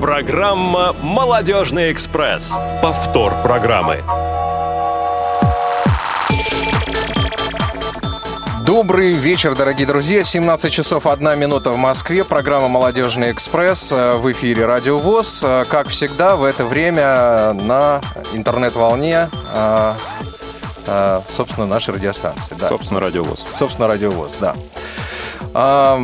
Программа «Молодежный экспресс». Повтор программы. Добрый вечер, дорогие друзья. 17 часов 1 минута в Москве. Программа «Молодежный экспресс» в эфире «Радио ВОЗ». Как всегда, в это время на интернет-волне, а, собственно, нашей радиостанции. Да. Собственно, «Радио ВОЗ». Собственно, «Радио ВОЗ», да.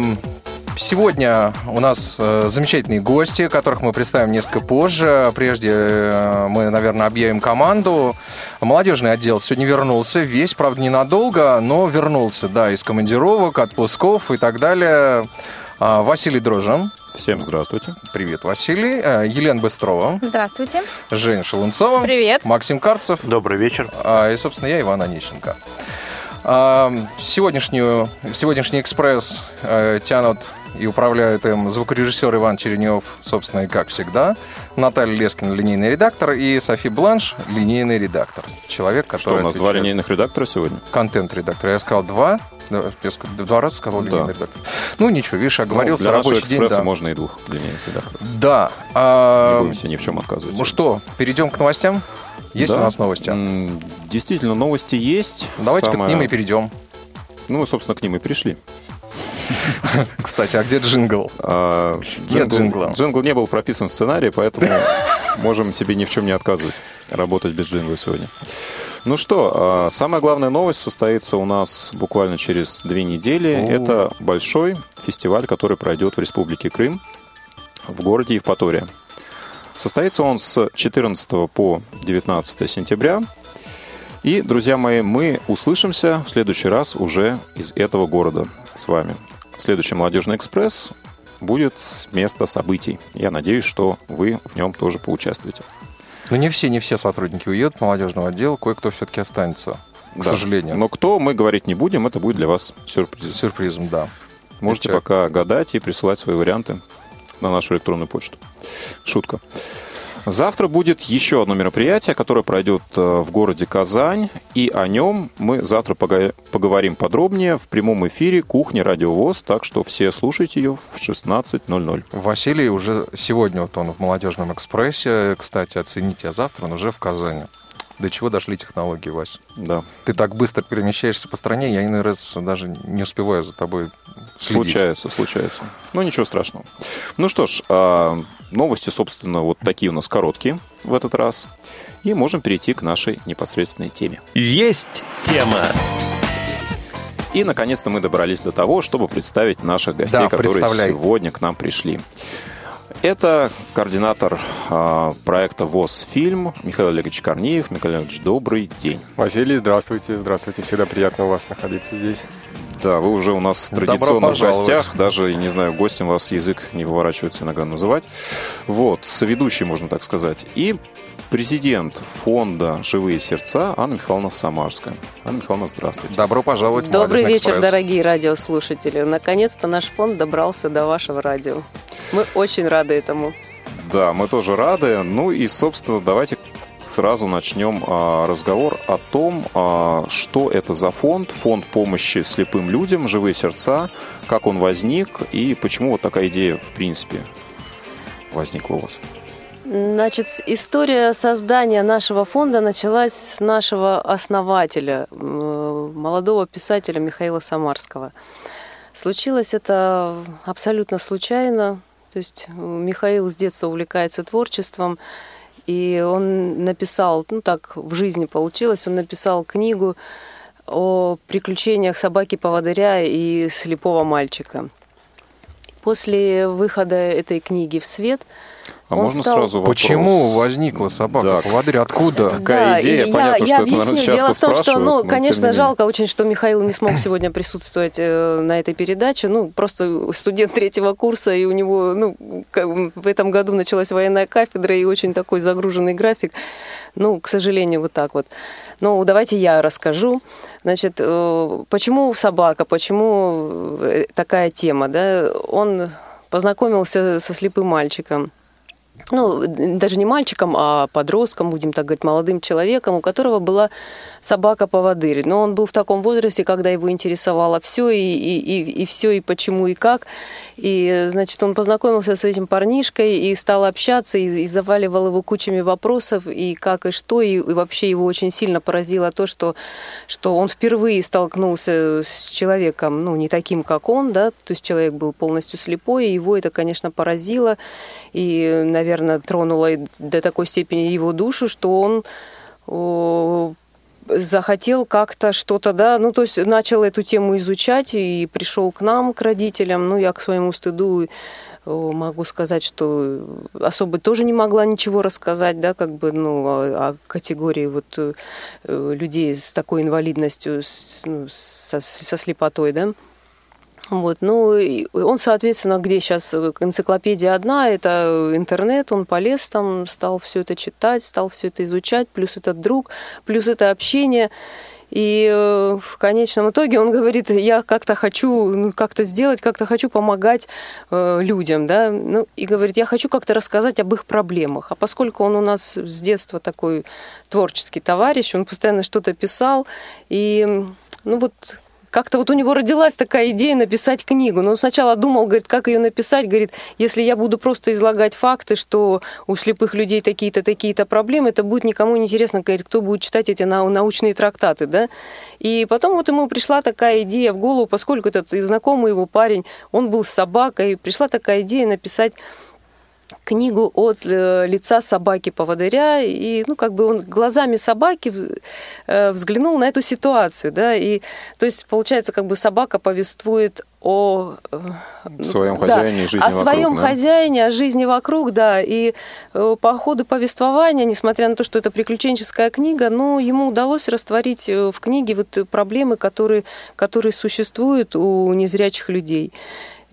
Сегодня у нас э, замечательные гости, которых мы представим несколько позже. Прежде э, мы, наверное, объявим команду. Молодежный отдел сегодня вернулся. Весь, правда, ненадолго, но вернулся, да, из командировок, отпусков и так далее. А, Василий Дрожин. Всем здравствуйте. Привет, Василий. Э, Елена Быстрова. Здравствуйте. Женя Шелунцова. Привет. Максим Карцев. Добрый вечер. А, И, собственно, я, Иван Онищенко. А, Сегодняшнюю, сегодняшний экспресс тянут и управляют им звукорежиссер Иван Черенев, собственно, и как всегда, Наталья Лескина, линейный редактор, и Софи Бланш, линейный редактор. Человек, который Что, у нас два отвечает- линейных редактора сегодня? Контент-редактор. Я сказал два. Я Два раза сказал Да. линейный редактор. Ну, ничего, видишь, Ну, оговорился, для нашего рабочий день, да. можно и двух линейных редакторов. Да. а, Не будем себе ни в чем отказывать. ну что, перейдем к новостям? Есть Да. у нас новости? Действительно, новости есть. Давайте к Самое- ним и перейдем. Ну, мы, собственно, к ним и пришли. Кстати, а где джингл? А, Нет джингла. Джингл не был прописан в сценарии, поэтому можем себе ни в чем не отказывать. Работать без джингла сегодня. Ну что, а, самая главная новость состоится у нас буквально через две недели. О. Это большой фестиваль, который пройдет в Республике Крым, в городе Евпатория. Состоится он с 14 по 19 сентября. И, друзья мои, мы услышимся в следующий раз уже из этого города с вами. Следующий «Молодежный экспресс» будет с места событий. Я надеюсь, что вы в нем тоже поучаствуете. Ну, не все, не все сотрудники уедут молодежного отдела, кое-кто все-таки останется, к Да. сожалению. Но кто, мы говорить не будем, это будет для вас сюрприз. Сюрпризом, да. Можете Это- пока гадать и присылать свои варианты на нашу электронную почту. Шутка. Завтра будет еще одно мероприятие, которое пройдет э, в городе Казань, и о нем мы завтра поговорим подробнее в прямом эфире кухни Радио ВОЗ, так что все слушайте ее в 16.00. Василий уже сегодня, вот он в молодежном экспрессе, кстати, оцените, а завтра он уже в Казани. До чего дошли технологии, Вась? Да, Ты так быстро перемещаешься по стране, я иной раз даже не успеваю за тобой следить. случается, случается. Ну, ничего страшного. Ну что ж, а, новости, собственно, вот такие у нас короткие в этот раз. И можем перейти к нашей непосредственной теме. Есть тема. И, наконец-то, мы добрались до того, чтобы представить наших гостей, Да, которые сегодня к нам пришли. Это координатор а, проекта ВОЗ Фильм Михаил Олегович Корнеев. Михаил Олегович, добрый день. Василий, здравствуйте. Здравствуйте. Всегда приятно у вас находиться здесь. Да, вы уже у нас традиционно в пожаловать. гостях. Даже, не знаю, гостем вас язык не выворачивается иногда называть. Вот, соведущий, можно так сказать. И президент фонда «Живые сердца» Анна Михайловна Самарская. Анна Михайловна, здравствуйте. Добро пожаловать в Добрый «Молодежный вечер, экспресс». дорогие радиослушатели. Наконец-то наш фонд добрался до вашего радио. Мы очень рады этому. Да, мы тоже рады. Ну и, собственно, давайте сразу начнем а, разговор о том, а, что это за фонд, фонд помощи слепым людям, живые сердца, как он возник и почему вот такая идея, в принципе, возникла у вас. Значит, история создания нашего фонда началась с нашего основателя, молодого писателя Михаила Самарского. Случилось это абсолютно случайно. То есть м, Михаил с детства увлекается творчеством, и он написал, ну так в жизни получилось, он написал книгу о приключениях собаки-поводыря и слепого мальчика. После выхода этой книги в свет А Он можно стал- сразу вопрос? Почему возникла собака? Да. Поводырь, откуда? Такая идея, и понятно, я, что я это, наверное, объясню. часто Дело в том, что, ну, конечно, жалко очень, что Михаил не смог сегодня присутствовать э, на этой передаче. Ну, просто студент третьего курса, и у него, ну, в этом году началась военная кафедра, и очень такой загруженный график. Ну, к сожалению, вот так вот. Ну, давайте я расскажу. Значит, э, почему собака, почему э, такая тема, да? Он познакомился со слепым мальчиком. Ну, даже не мальчиком, а подростком, будем так говорить, молодым человеком, у которого была собака-поводырь. Но он был в таком возрасте, когда его интересовало все, и, и, и, и все, и почему, и как. И, значит, он познакомился с этим парнишкой и стал общаться, и, и заваливал его кучами вопросов, и как, и что, и, и вообще его очень сильно поразило то, что, что он впервые столкнулся с человеком, ну, не таким, как он, да, то есть человек был полностью слепой, и его это, конечно, поразило, и, наверное, тронуло до такой степени его душу, что он захотел как-то что-то, да, ну, то есть начал эту тему изучать и пришел к нам, к родителям, ну, я к своему стыду могу сказать, что особо тоже не могла ничего рассказать, да, как бы, ну, о, о категории вот э, людей с такой инвалидностью, с, ну, со, со слепотой, да. Вот, ну, он, соответственно, где сейчас энциклопедия одна, это интернет, он полез там, стал все это читать, стал все это изучать, плюс этот друг, плюс это общение. И э, в конечном итоге он говорит, я как-то хочу ну, как-то сделать, как-то хочу помогать э, людям, да, ну, и говорит, я хочу как-то рассказать об их проблемах. А поскольку он у нас с детства такой творческий товарищ, он постоянно что-то писал, и ну вот как-то вот у него родилась такая идея написать книгу. Но он сначала думал, говорит, как ее написать. Говорит, если я буду просто излагать факты, что у слепых людей такие-то, такие-то проблемы, это будет никому не интересно. Говорит, кто будет читать эти научные трактаты, да? И потом вот ему пришла такая идея в голову, поскольку этот знакомый его парень, он был с собакой, пришла такая идея написать книгу от э, лица собаки-поводыря, и, ну, как бы он глазами собаки э, взглянул на эту ситуацию, да, и, то есть, получается, как бы собака повествует о э, своем хозяине да, жизни о вокруг, своем да? хозяине, о жизни вокруг, да. И по ходу повествования, несмотря на то, что это приключенческая книга, но ему удалось растворить в книге вот проблемы, которые, которые существуют у незрячих людей.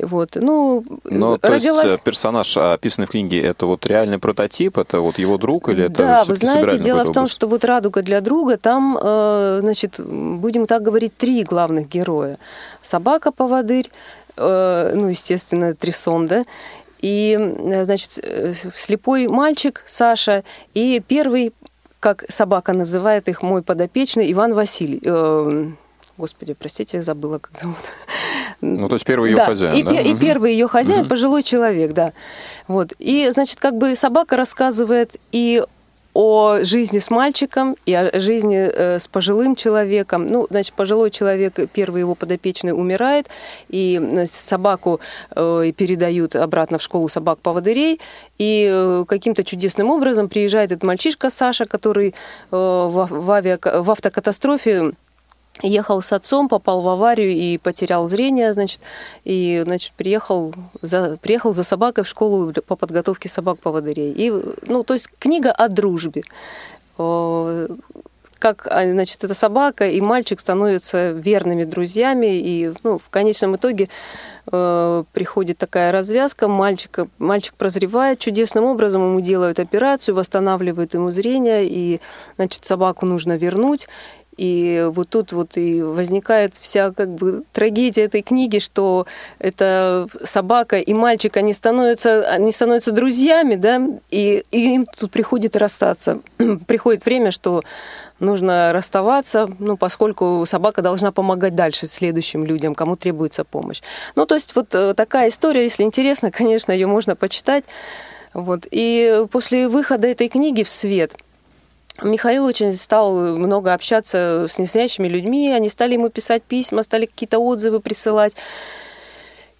Вот. Ну, Но, родилась... то есть персонаж, описанный в книге, это вот реальный прототип, это вот его друг или это Да, вы знаете, дело в том, что вот «Радуга для друга», там, э, значит, будем так говорить, три главных героя. Собака-поводырь, э, ну, естественно, Трисон, да, и, э, значит, слепой мальчик Саша, и первый, как собака называет их, мой подопечный, Иван Василий. Господи, простите, забыла, как зовут. Ну, то есть первый ее да, хозяин, и, да? И первый ее хозяин, угу. пожилой человек, да. Вот. И, значит, как бы собака рассказывает и о жизни с мальчиком и о жизни э, с пожилым человеком. Ну, значит, пожилой человек, первый его подопечный, умирает, и значит, собаку э, передают обратно в школу собак-поводырей, и э, каким-то чудесным образом приезжает этот мальчишка Саша, который э, в, в, авиа, в автокатастрофе ехал с отцом, попал в аварию и потерял зрение, значит, и, значит, приехал за, приехал за собакой в школу по подготовке собак-поводырей. И, ну, то есть книга о дружбе. Как, а, значит, эта собака и мальчик становятся верными друзьями, и, ну, в конечном итоге э, приходит такая развязка, мальчик, мальчик прозревает чудесным образом, ему делают операцию, восстанавливают ему зрение, и, значит, собаку нужно вернуть, и вот тут вот и возникает вся как бы трагедия этой книги, что эта собака и мальчик, они становятся, они становятся друзьями, да, и, и им тут приходит расстаться. Приходит время, что нужно расставаться, ну, поскольку собака должна помогать дальше следующим людям, кому требуется помощь. Ну, то есть вот э, такая история, если интересно, конечно, ее можно почитать. Вот. И после выхода этой книги в свет – Михаил очень стал много общаться с незрячими людьми, они стали ему писать письма, стали какие-то отзывы присылать.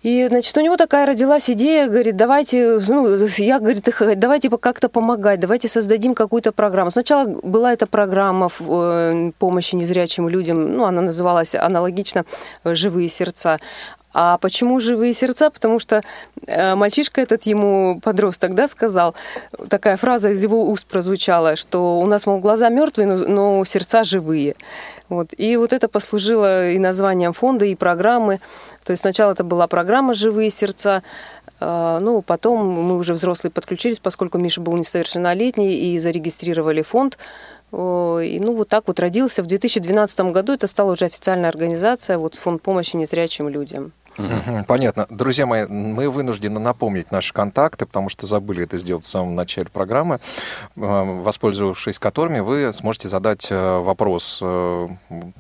И, значит, у него такая родилась идея, говорит, давайте, ну, я, говорит, давайте как-то помогать, давайте создадим какую-то программу. Сначала была эта программа э, помощи незрячим людям, ну, она называлась аналогично «Живые сердца». А почему живые сердца? Потому что э, мальчишка этот ему подросток, да, сказал, такая фраза из его уст прозвучала, что у нас, мол, глаза мертвые, но, но сердца живые. Вот. И вот это послужило и названием фонда, и программы. То есть сначала это была программа «Живые сердца», э, ну, потом мы уже взрослые подключились, поскольку Миша был несовершеннолетний, и зарегистрировали фонд. И, ну, вот так вот родился. В 2012 году это стала уже официальная организация, вот фонд помощи незрячим людям. Понятно. Друзья мои, мы вынуждены напомнить наши контакты, потому что забыли это сделать в самом начале программы, э, воспользовавшись которыми вы сможете задать э, вопрос э,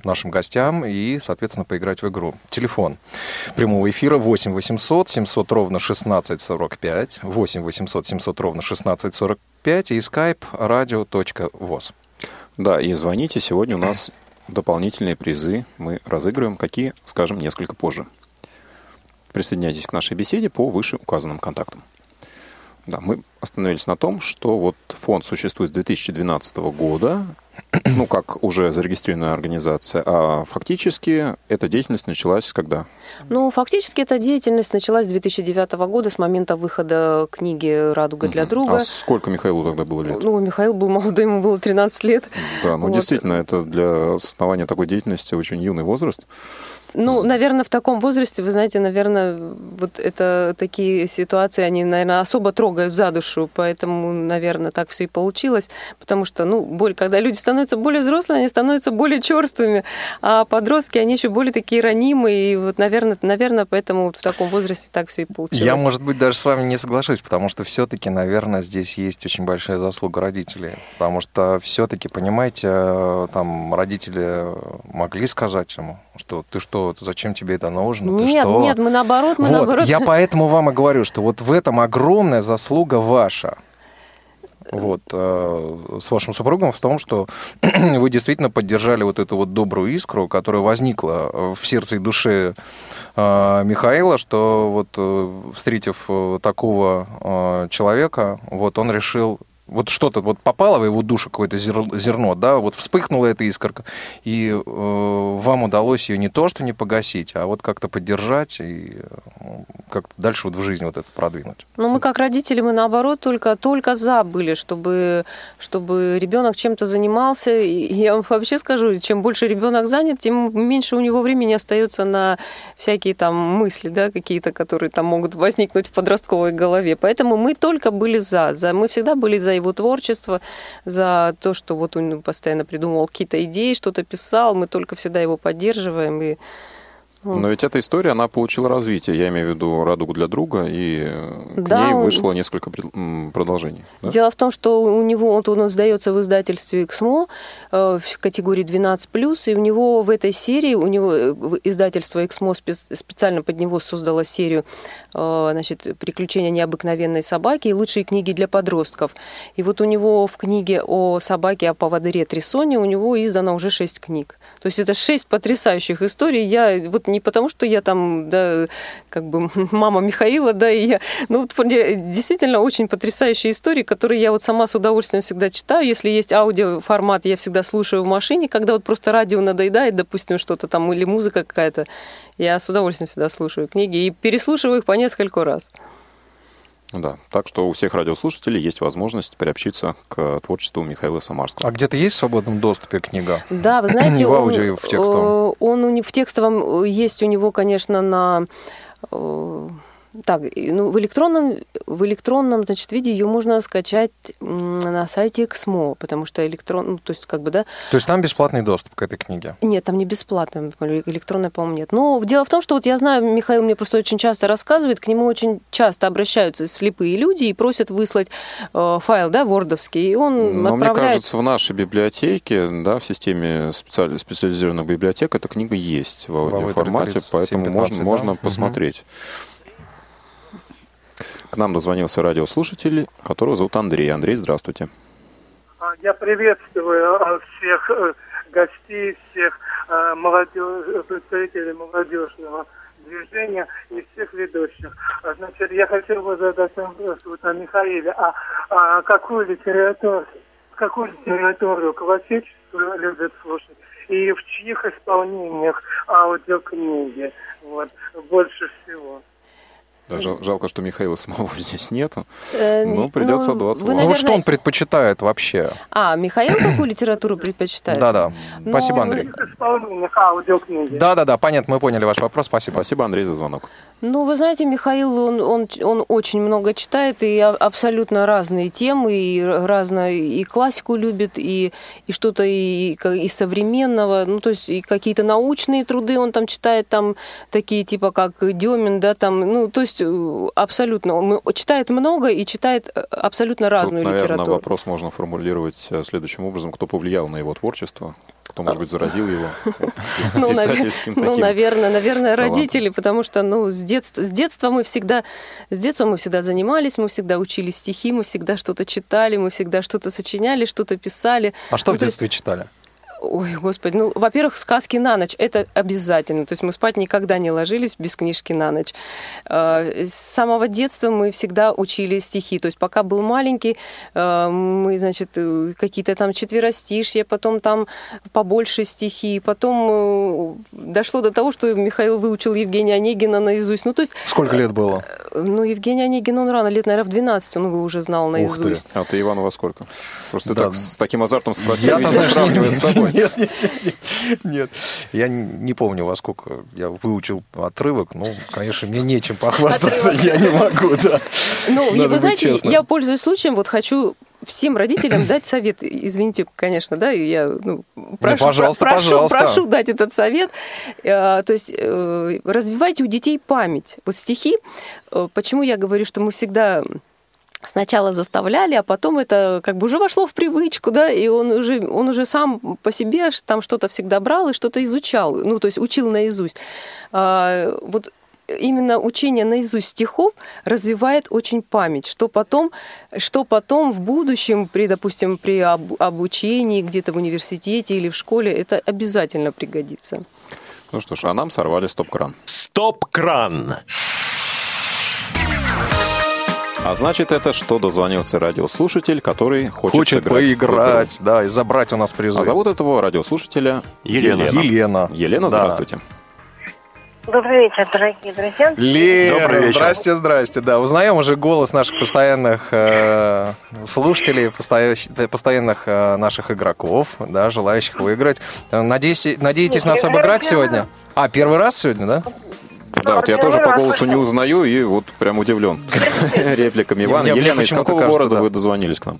нашим гостям и, соответственно, поиграть в игру. Телефон прямого эфира 8 800 700 ровно 1645, 8 800 700 ровно 1645 и skype radio.voz. Да, и звоните. Сегодня у нас дополнительные призы мы разыгрываем. Какие, скажем, несколько позже. Присоединяйтесь к нашей беседе по вышеуказанным контактам. Да, мы остановились на том, что вот фонд существует с 2012 года, ну, как уже зарегистрированная организация, а фактически эта деятельность началась когда? Ну, фактически эта деятельность началась с 2009 года, с момента выхода книги «Радуга для друга». А сколько Михаилу тогда было лет? Ну, Михаил был молодой, ему было 13 лет. Да, ну, Вот. действительно, это для основания такой деятельности очень юный возраст. Ну, наверное, в таком возрасте, вы знаете, наверное, вот это такие ситуации, они, наверное, особо трогают за душу, поэтому, наверное, так все и получилось, потому что, ну, боль, когда люди становятся более взрослыми, они становятся более черствыми, а подростки, они еще более такие ранимые, и вот, наверное, наверное, поэтому вот в таком возрасте так все и получилось. Я, может быть, даже с вами не соглашусь, потому что все-таки, наверное, здесь есть очень большая заслуга родителей. Потому что все-таки, понимаете, э, там родители могли сказать ему, что ты что, зачем тебе это нужно? ты Нет, что? нет, мы наоборот, мы Вот, наоборот. я поэтому вам и говорю, что вот в этом огромная заслуга ваша. Вот, э, с вашим супругом в том, что вы действительно поддержали вот эту вот добрую искру, которая возникла э, в сердце и душе э, Михаила, что вот э, встретив э, такого э, человека, вот он решил вот что-то вот попало в его душу, какое-то зер- зерно, да, вот вспыхнула эта искорка, и э, вам удалось ее не то, что не погасить, а вот как-то поддержать и э, как-то дальше вот в жизни вот это продвинуть. Ну, мы как родители, мы наоборот только, только за были, чтобы, чтобы ребенок чем-то занимался. И я вам вообще скажу, чем больше ребенок занят, тем меньше у него времени остается на всякие там мысли, да, какие-то, которые там могут возникнуть в подростковой голове. Поэтому мы только были за. за мы всегда были за творчество, за то, что вот он постоянно придумывал какие-то идеи, что-то писал. Мы только всегда его поддерживаем. И Но ведь эта история, она получила развитие. Я имею в виду «Радугу для друга», и э, к Да, ней он- вышло несколько пред- м, продолжений. да? Дело в том, что у него он, он издается в издательстве «Эксмо» э, в категории 12+, и у него в этой серии, у него э, издательство «Эксмо» спе- специально под него создало серию значит, «Приключения необыкновенной собаки» и «Лучшие книги для подростков». И вот у него в книге о собаке, о поводыре Трисоне, у него издано уже шесть книг. То есть это шесть потрясающих историй. Я вот не потому, что я там, да, как бы мама Михаила, да, и я, ну вот действительно очень потрясающие истории, которые я вот сама с удовольствием всегда читаю. Если есть аудиоформат, я всегда слушаю в машине, когда вот просто радио надоедает, допустим, что-то там или музыка какая-то, я с удовольствием всегда слушаю книги и переслушиваю их по нескольку раз. Да. Так что у всех радиослушателей есть возможность приобщиться к творчеству Михаила Самарского. А где-то есть в свободном доступе книга? Да, вы знаете, В он, аудио и в текстовом. э, Он в текстовом э, есть у него, конечно, на э, так, ну, в электронном, в электронном, значит, виде ее можно скачать на сайте Эксмо, потому что электрон, ну, то есть, как бы, да, То есть там бесплатный доступ к этой книге? нет, там не бесплатно, электронная, по-моему, нет. Но дело в том, что вот я знаю, Михаил мне просто очень часто рассказывает, к нему очень часто обращаются слепые люди и просят выслать э, файл, да, вордовский, и он Но мне отправляет... кажется, в нашей библиотеке, да, в системе специаль- специализированных библиотек эта книга есть в аудиоформате, 30, поэтому 7, можно, 15, да? можно посмотреть. К нам дозвонился радиослушатель, которого зовут Андрей. Андрей, здравствуйте. А, Я приветствую а, всех э, гостей, всех э, молодежь, представителей молодежного движения и всех ведущих. А, Значит, я хотел бы задать вопрос вот Михаиле. А, а какую литературу, какую литературу классическую любят слушать? И в чьих исполнениях аудиокниги вот, больше всего? Да, жал- жалко, что Михаила самого здесь нету. Э, Ну, придется ну, отдаваться вы, вам. Ну, наверное- что он предпочитает вообще? А, Михаил какую литературу предпочитает? Да-да. Ну, Спасибо, Андрей. Аудиокниги. Да-да-да, понятно, мы поняли ваш вопрос. Спасибо. Спасибо, Андрей, за звонок. Ну, вы знаете, Михаил, он, он, он очень много читает, и а- абсолютно разные темы, и р- разное, и классику любит, и, и что-то и, и современного, ну, то есть и какие-то научные труды он там читает, там такие типа как Демин, да, там, ну, то есть э, абсолютно, он читает много и читает э, абсолютно разную Тут, наверное, литературу. вопрос можно формулировать э, следующим образом. Кто повлиял на его творчество? Кто, может быть, заразил его Ну, писательским ну, таким? наверное, наверное, талантом. родители, потому что, ну, с детства, с детства мы всегда, с детства мы всегда занимались, мы всегда учили стихи, мы всегда что-то читали, мы всегда что-то сочиняли, что-то писали. А что Ну, в то есть- детстве читали? Ой, господи, ну, во-первых, сказки на ночь, это обязательно. То есть мы спать никогда не ложились без книжки на ночь. Э, С самого детства мы всегда учили стихи. То есть пока был маленький, э, мы, значит, э, какие-то там четверостишья, потом там побольше стихи. Потом э, дошло до того, что Михаил выучил Евгения Онегина наизусть. Ну, то есть, Сколько лет было? э, ну, Евгений Онегин, он рано, лет, наверное, в 12 он его уже знал Ух ты. наизусть. А ты, Иван, во сколько? Просто Да. так, с таким азартом спросил, знаешь, сравнивая с собой. Нет, нет, нет, нет. Я не помню, во сколько я выучил отрывок. Ну, конечно, мне нечем похвастаться, я не могу, да. Ну, и вы знаете, я пользуюсь случаем, вот хочу всем родителям дать совет. Извините, конечно, да, я ну, прошу, пожалуйста, прошу, пожалуйста. прошу дать этот совет. Э, То есть э, развивайте у детей память. Вот стихи, э, почему я говорю, что мы всегда сначала заставляли, а потом это как бы уже вошло в привычку, да, и он уже, он уже сам по себе там что-то всегда брал и что-то изучал, ну, то есть учил наизусть. А, вот именно учение наизусть стихов развивает очень память, что потом, что потом в будущем, при, допустим, при об- обучении где-то в университете или в школе, это обязательно пригодится. Ну что ж, а нам сорвали стоп-кран. Стоп-кран. А значит, это что дозвонился радиослушатель, который хочет, Хочет поиграть, да, и забрать у нас призы. А зовут этого радиослушателя Елена. Елена. Елена, Да. здравствуйте. Добрый вечер, дорогие друзья. Лена, Добрый вечер. здрасте, здрасте. Да, узнаем уже голос наших постоянных э, слушателей, постоя- постоянных э, наших игроков, да, желающих выиграть. Э, Надеюсь, надеетесь нас Первый обыграть раз, сегодня? А, первый раз сегодня, да? Да, вот я тоже по голосу не узнаю и вот прям удивлен репликами мне Елена, из какого города да. вы дозвонились к нам?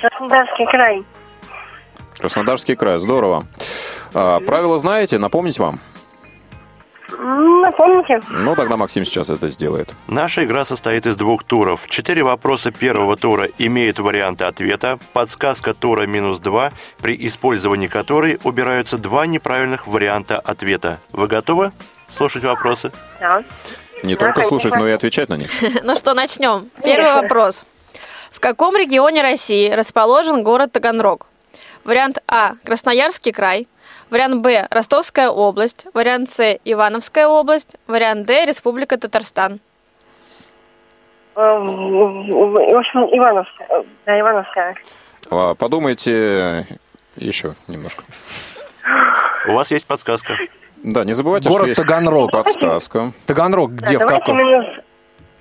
Краснодарский край. Краснодарский край, здорово. А, правила знаете, напомнить вам? Напомните? Ну, тогда Максим сейчас это сделает. Наша игра состоит из двух туров. Четыре вопроса первого тура имеют варианты ответа. Подсказка тура минус два, при использовании которой убираются два неправильных варианта ответа. Вы готовы слушать вопросы? Да. Не Да, только слушать, но и отвечать на них. Ну что, начнем. Первый вопрос. В каком регионе России расположен город Таганрог? Вариант А – Красноярский край. Вариант Б – Ростовская область. Вариант С – Ивановская область. Вариант Д – Республика Татарстан. Э, В общем, Ивановская. Да, Ивановская. А, Подумайте еще немножко. У вас есть подсказка. Да, не забывайте, Город что есть Таганрог. подсказка. Таганрог Да, где, в давайте каком? минус,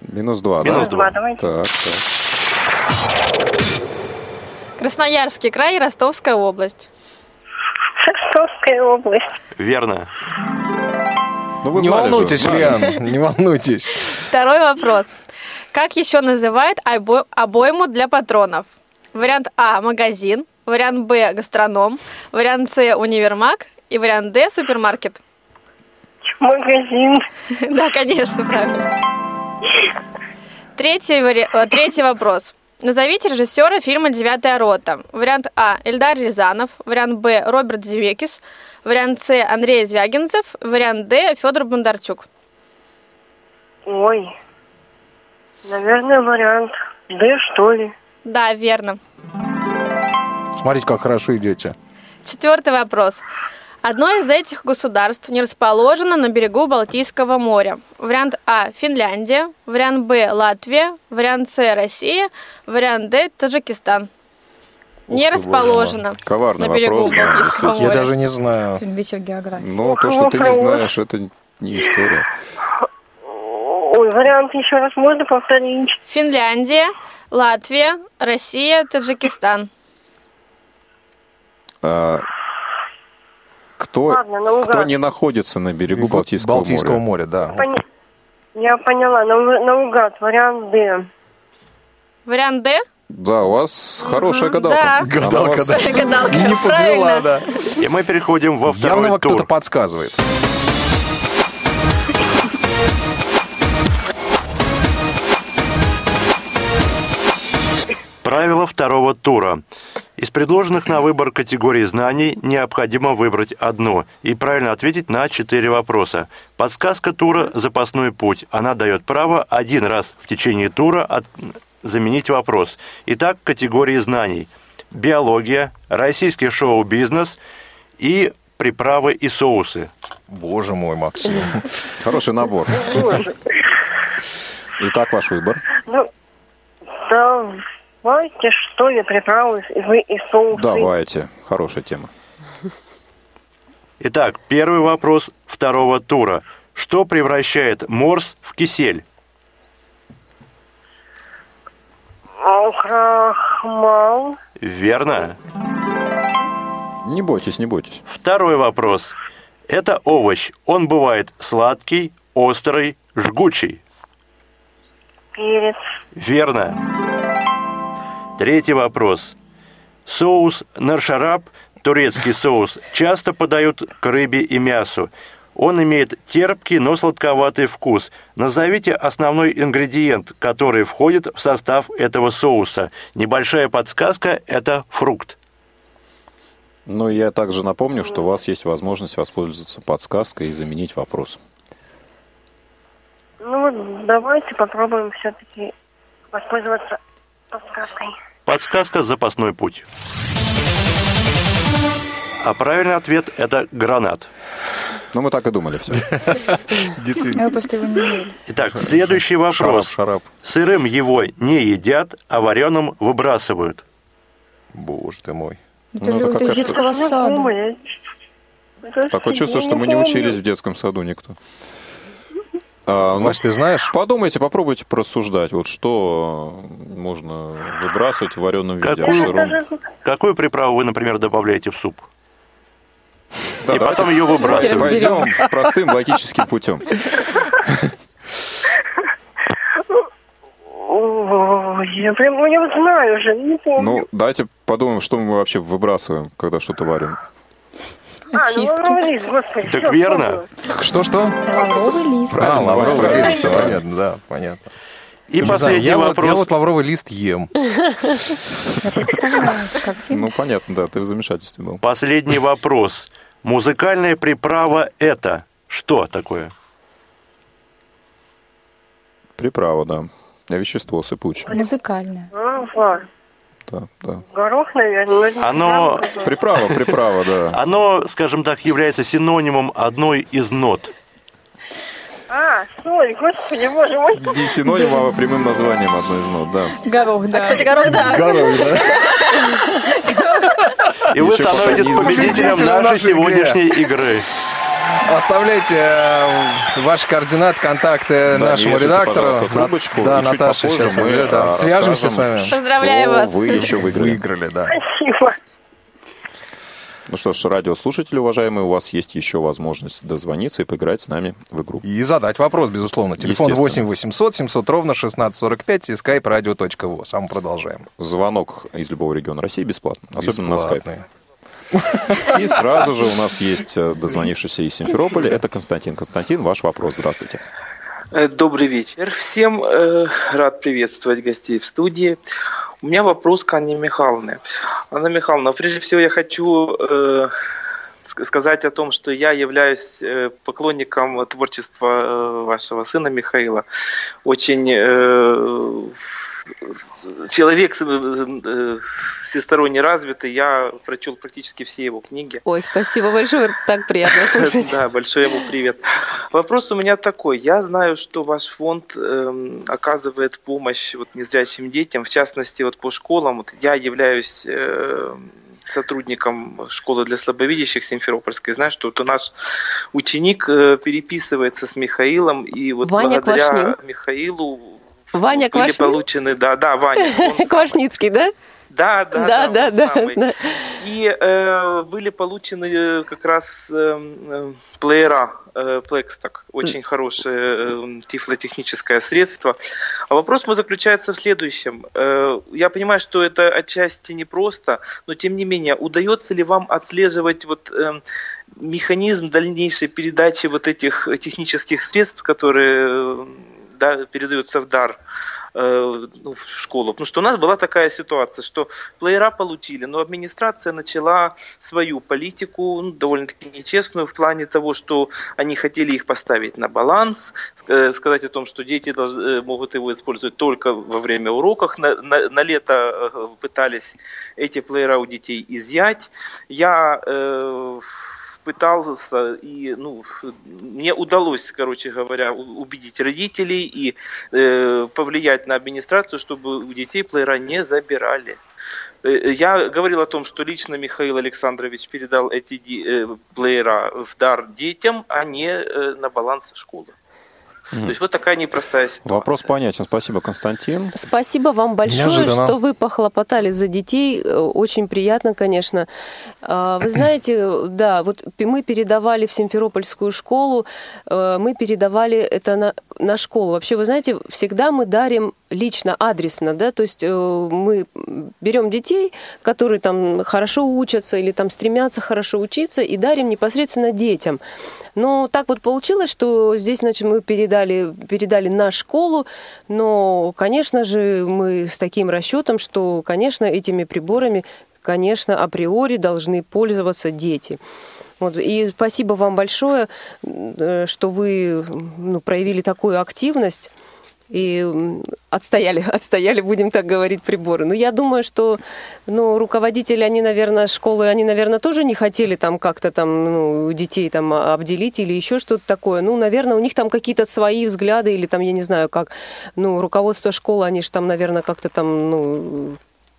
Минус два, да? Минус два, давайте. Так, так. Красноярский край Ростовская область. Ростовская область. Верно. Ну, вы Не знали же, волнуйтесь, знали. Лен, не волнуйтесь. Второй вопрос. Как еще называют обо- обойму для патронов? Вариант А – магазин. Вариант Б – гастроном. Вариант С – универмаг. И вариант Д – супермаркет. Магазин. Да, конечно, правильно. Третий, вари- э, третий вопрос. Назовите режиссера фильма «Девятая рота». Вариант А. Эльдар Рязанов. Вариант Б. Роберт Земекис. Вариант С. Андрей Звягинцев. Вариант Д. Федор Бондарчук. Ой. Наверное, вариант Д, что ли. Да, верно. Смотрите, как хорошо идете. Четвертый вопрос. Одно из этих государств не расположено на берегу Балтийского моря. Вариант А – Финляндия, вариант Б – Латвия, вариант С – Россия, вариант Д – Таджикистан. Не Ух боже расположено. Коварный на берегу вопрос, да, Балтийского действительно. Я моря. даже не знаю. Географии. Ну, то, что ты не знаешь, это не история. Ой, Ой, вариант еще раз можно повторить? Финляндия, Латвия, Россия, Таджикистан. А, кто, Ладно, наугад. кто не находится на берегу Балтийского, Балтийского моря? моря, да. Пони- Я поняла, нау- наугад, вариант Д. Вариант Д? Да, у вас хорошая гадалка. да. Гадалка, вас- да. Гадалка, Не подвела, правильно. да. И мы переходим во Явно второй вам кто-то тур. подсказывает. Правило второго тура. Из предложенных на выбор категорий знаний необходимо выбрать одну и правильно ответить на четыре вопроса. Подсказка тура «Запасной путь». Она дает право один раз в течение тура от- заменить вопрос. Итак, категории знаний. Биология, российский шоу-бизнес и приправы и соусы. Боже мой, Максим. Хороший набор. Итак, ваш выбор. Ну, давайте, что ли, приправы и, вы- и соусы. Давайте. Хорошая тема. Итак, первый вопрос второго тура. Что превращает морс в кисель? Крахмал. Верно. Не бойтесь, не бойтесь. Второй вопрос. Это овощ. Он бывает сладкий, острый, жгучий. Перец. Верно. Третий вопрос. Соус наршараб, турецкий соус, часто подают к рыбе и мясу. Он имеет терпкий, но сладковатый вкус. Назовите основной ингредиент, который входит в состав этого соуса. Небольшая подсказка – это фрукт. Но я также напомню, что у вас есть возможность воспользоваться подсказкой и заменить вопрос. Ну, давайте попробуем все-таки воспользоваться подсказкой. Подсказка «Запасной путь». А правильный ответ – это гранат. Ну, мы так и думали все. Действительно. Я просто его не ели. Итак, следующий вопрос. Шарап, шарап. Сырым его не едят, а вареным выбрасывают. Боже ты мой. Это, Ну, это лю- это из детского сада. Такое что, чувство, что мы не учились в детском саду никто. А, ну, Маш, ты знаешь? подумайте, попробуйте прорассуждать. Вот что можно выбрасывать в вареном виде, в Какую? сыром. Какую приправу вы, например, добавляете в суп? Да, И потом ее выбрасываете. Пойдем простым логическим путем. Ой, я прям ну, не знаю уже, не помню. Ну, давайте подумаем, что мы вообще выбрасываем, когда что-то варим. А, ну очистки. лист, господи. Так верно. Что-что? Лавровый лист. А, Правильно, лавровый правильно. лист, всё понятно, да, понятно. И Не знаю, последний я, вот, вопрос. я вот лавровый лист ем. Ну, понятно, да, ты в замешательстве был. Последний вопрос. Музыкальная приправа – это что такое? Приправа, да. Вещество сыпучее. Музыкальная. Да, да. Горох, наверное. но Оно-. Приправа, приправа, да. Оно, скажем так, является синонимом одной из нот. А, соль, господи, боже мой. Не синоним, а прямым названием одной из нот, да. Горох, да. А, кстати, горох, да. И вы Еще пока становитесь победителем нашей сегодняшней игры. Оставляйте э, ваши координаты, контакты Да, нашему редактору. трубочку, Да, и чуть Наташа попозже сейчас мы, да. а, Свяжемся с вами. Поздравляю вас. Вы еще выиграли. Выиграли, да. Спасибо. Ну что ж, радиослушатели, уважаемые, у вас есть еще возможность дозвониться и поиграть с нами в игру. И задать вопрос, безусловно. Телефон Естественно. 8 800 700 ровно 1645 и skype radio.vo. Сам продолжаем. Звонок из любого региона России бесплатно, особенно на скайп. И сразу же у нас есть э, дозвонившийся из Симферополя. Это Константин. Константин, ваш вопрос. Здравствуйте. Э, Добрый вечер. Всем э, рад приветствовать гостей в студии. У меня вопрос к Анне Михайловне. Анна Михайловна, прежде всего я хочу ск- сказать о том, что я являюсь поклонником творчества вашего сына Михаила. Очень человек э, э, всесторонне развитый. Я прочел практически все его книги. Ой, спасибо большое, так приятно слышать. Да, большой ему привет. Вопрос у меня такой. Я знаю, что ваш фонд эм, оказывает помощь вот незрячим детям, в частности вот по школам. Вот я являюсь э, сотрудником школы для слабовидящих Симферопольской, знаю, что вот у нас ученик переписывается с Михаилом, и вот Ваня благодаря Квашнин. Михаилу Ваня были Квашнин? получены, да, да, Ваня. Квашницкий, да? Да, да, Да, да, да, самый. знаю. И э, были получены э, как раз э, э, плеера э, Plexstock, очень хорошее э, тифлотехническое средство. А вопрос мой заключается в следующем. Э, я понимаю, что это отчасти непросто, но тем не менее, удается ли вам отслеживать вот э, механизм дальнейшей передачи вот этих технических средств, которые да, передаются в дар э, ну, в школу. Потому что у нас была такая ситуация, что плеера получили, но администрация начала свою политику, ну, довольно-таки нечестную, в плане того, что они хотели их поставить на баланс, э, сказать о том, что дети долж- э, могут его использовать только во время уроков. На, на- на лето э, пытались эти плеера у детей изъять. Я э, пытался и ну мне удалось, короче говоря, убедить родителей и э, повлиять на администрацию, чтобы у детей плеера не забирали. Э, Я говорил о том, что лично Михаил Александрович передал эти э, плеера в дар детям, а не э, на баланс школы. То есть вот такая непростая ситуация. Вопрос понятен. Спасибо, Константин. Спасибо вам большое, Неожиданно. что вы похлопотали за детей. Э, Очень приятно, конечно. А, Вы знаете, да, вот мы передавали в Симферопольскую школу, э, мы передавали это на, на школу. Вообще, вы знаете, всегда мы дарим лично, адресно, да, то есть э, мы берем детей, которые там хорошо учатся или там стремятся хорошо учиться, и дарим непосредственно детям. Но так вот получилось, что здесь, значит, мы передали, передали на школу, но, конечно же, мы с таким расчетом, что, конечно, этими приборами, конечно, априори должны пользоваться дети. Вот, и спасибо вам большое, э, что вы ну, проявили такую активность и отстояли, отстояли, будем так говорить, приборы. Но я думаю, что ну, руководители, они, наверное, школы, они, наверное, тоже не хотели там как-то там ну, детей там обделить или еще что-то такое. Ну, наверное, у них там какие-то свои взгляды или там, я не знаю, как, ну, руководство школы, они же там, наверное, как-то там, ну,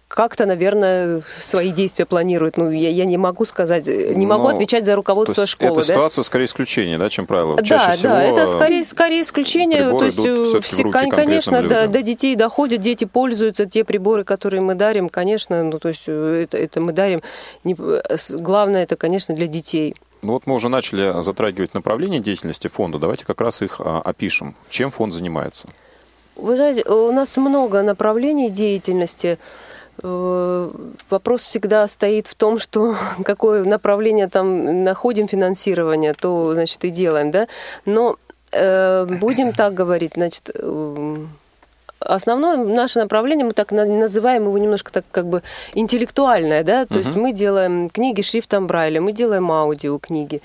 как-то, наверное, свои действия планируют. Ну, я, я не могу сказать, не могу Но, отвечать за То руководство есть школы. эта да? ситуация скорее исключение, да, чем правило. Да, Чаще всего да, это э, скорее, скорее исключение. То есть, э, все- конечно, до, до детей доходят, дети пользуются те приборы, которые мы дарим, конечно, ну, то есть э, это, это мы дарим. не- э, главное, это, конечно, для детей. Ну вот мы уже начали затрагивать направления деятельности фонда. Давайте как раз их а, опишем. Чем фонд занимается? Вы знаете, у нас много направлений деятельности. Э, Вопрос всегда стоит в том, что какое направление там находим финансирование, то, значит, и делаем, да. Но э, будем так говорить, значит, э, основное наше направление, мы так на- называем его немножко так как бы интеллектуальное, да, то есть Мгм. мы делаем книги шрифтом Брайля, мы делаем аудиокниги,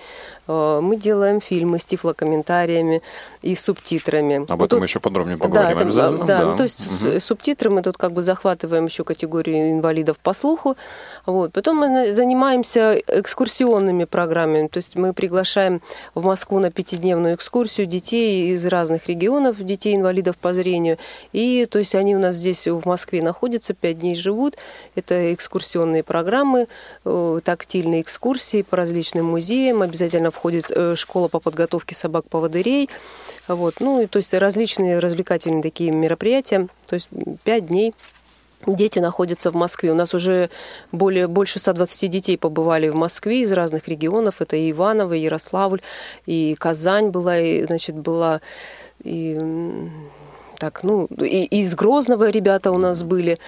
мы делаем фильмы с тифлокомментариями и субтитрами. Об Вот этом тут- мы еще подробнее да, поговорим это, обязательно. да, ну, то есть Мгм. субтитры мы тут как бы захватываем еще категорию инвалидов по слуху. Вот. Потом мы занимаемся экскурсионными программами. То есть мы приглашаем в Москву на пятидневную экскурсию детей из разных регионов, детей инвалидов по зрению. И то есть они у нас здесь в Москве находятся, пять дней живут. Это экскурсионные программы, э, тактильные экскурсии по различным музеям. Обязательно входит э, школа по подготовке собак-поводырей. Вот. Ну, и, то есть различные развлекательные такие мероприятия. То есть пять дней Дети находятся в Москве. У нас уже более, больше 120 детей побывали в Москве из разных регионов. Это и Иваново, и Ярославль, и Казань была, и, значит, была, и, так, ну, и, и из Грозного ребята у нас были.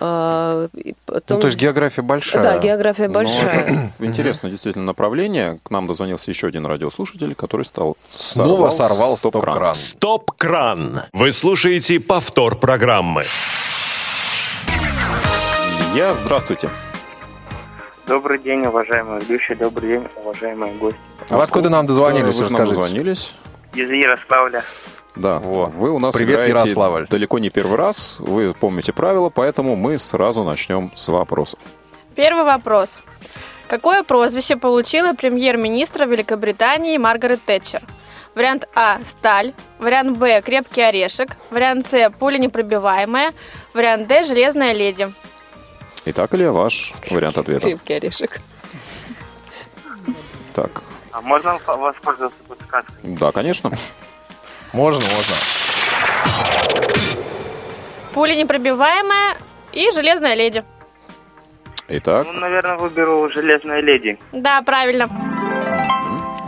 А, потом- Ну, то есть география большая. Да, география Ну, большая. это Интересное действительно направление. К нам дозвонился еще один радиослушатель, который стал Снова сорвал стоп-кран. Стоп-кран. Вы слушаете повтор программы. Я, здравствуйте. Добрый день, уважаемые ведущие, добрый день, уважаемые гости. А откуда нам дозвонились, Вы нам дозвонились. Из Ярославля. Да, вы у нас Привет, играете Ярославль. далеко не первый раз, вы помните правила, поэтому мы сразу начнем с вопросов. Первый вопрос. Какое прозвище получила премьер-министра Великобритании Маргарет Тэтчер? Вариант А – сталь, вариант Б – крепкий орешек, вариант С – пуля непробиваемая, вариант Д – железная леди. Итак, Илья, ваш вариант ответа. Крепкий орешек. Так, А можно воспользоваться подсказкой? да, конечно. Можно, можно. Пуля непробиваемая и железная леди. Итак, Ну, наверное, выберу «Железная леди». Да, правильно.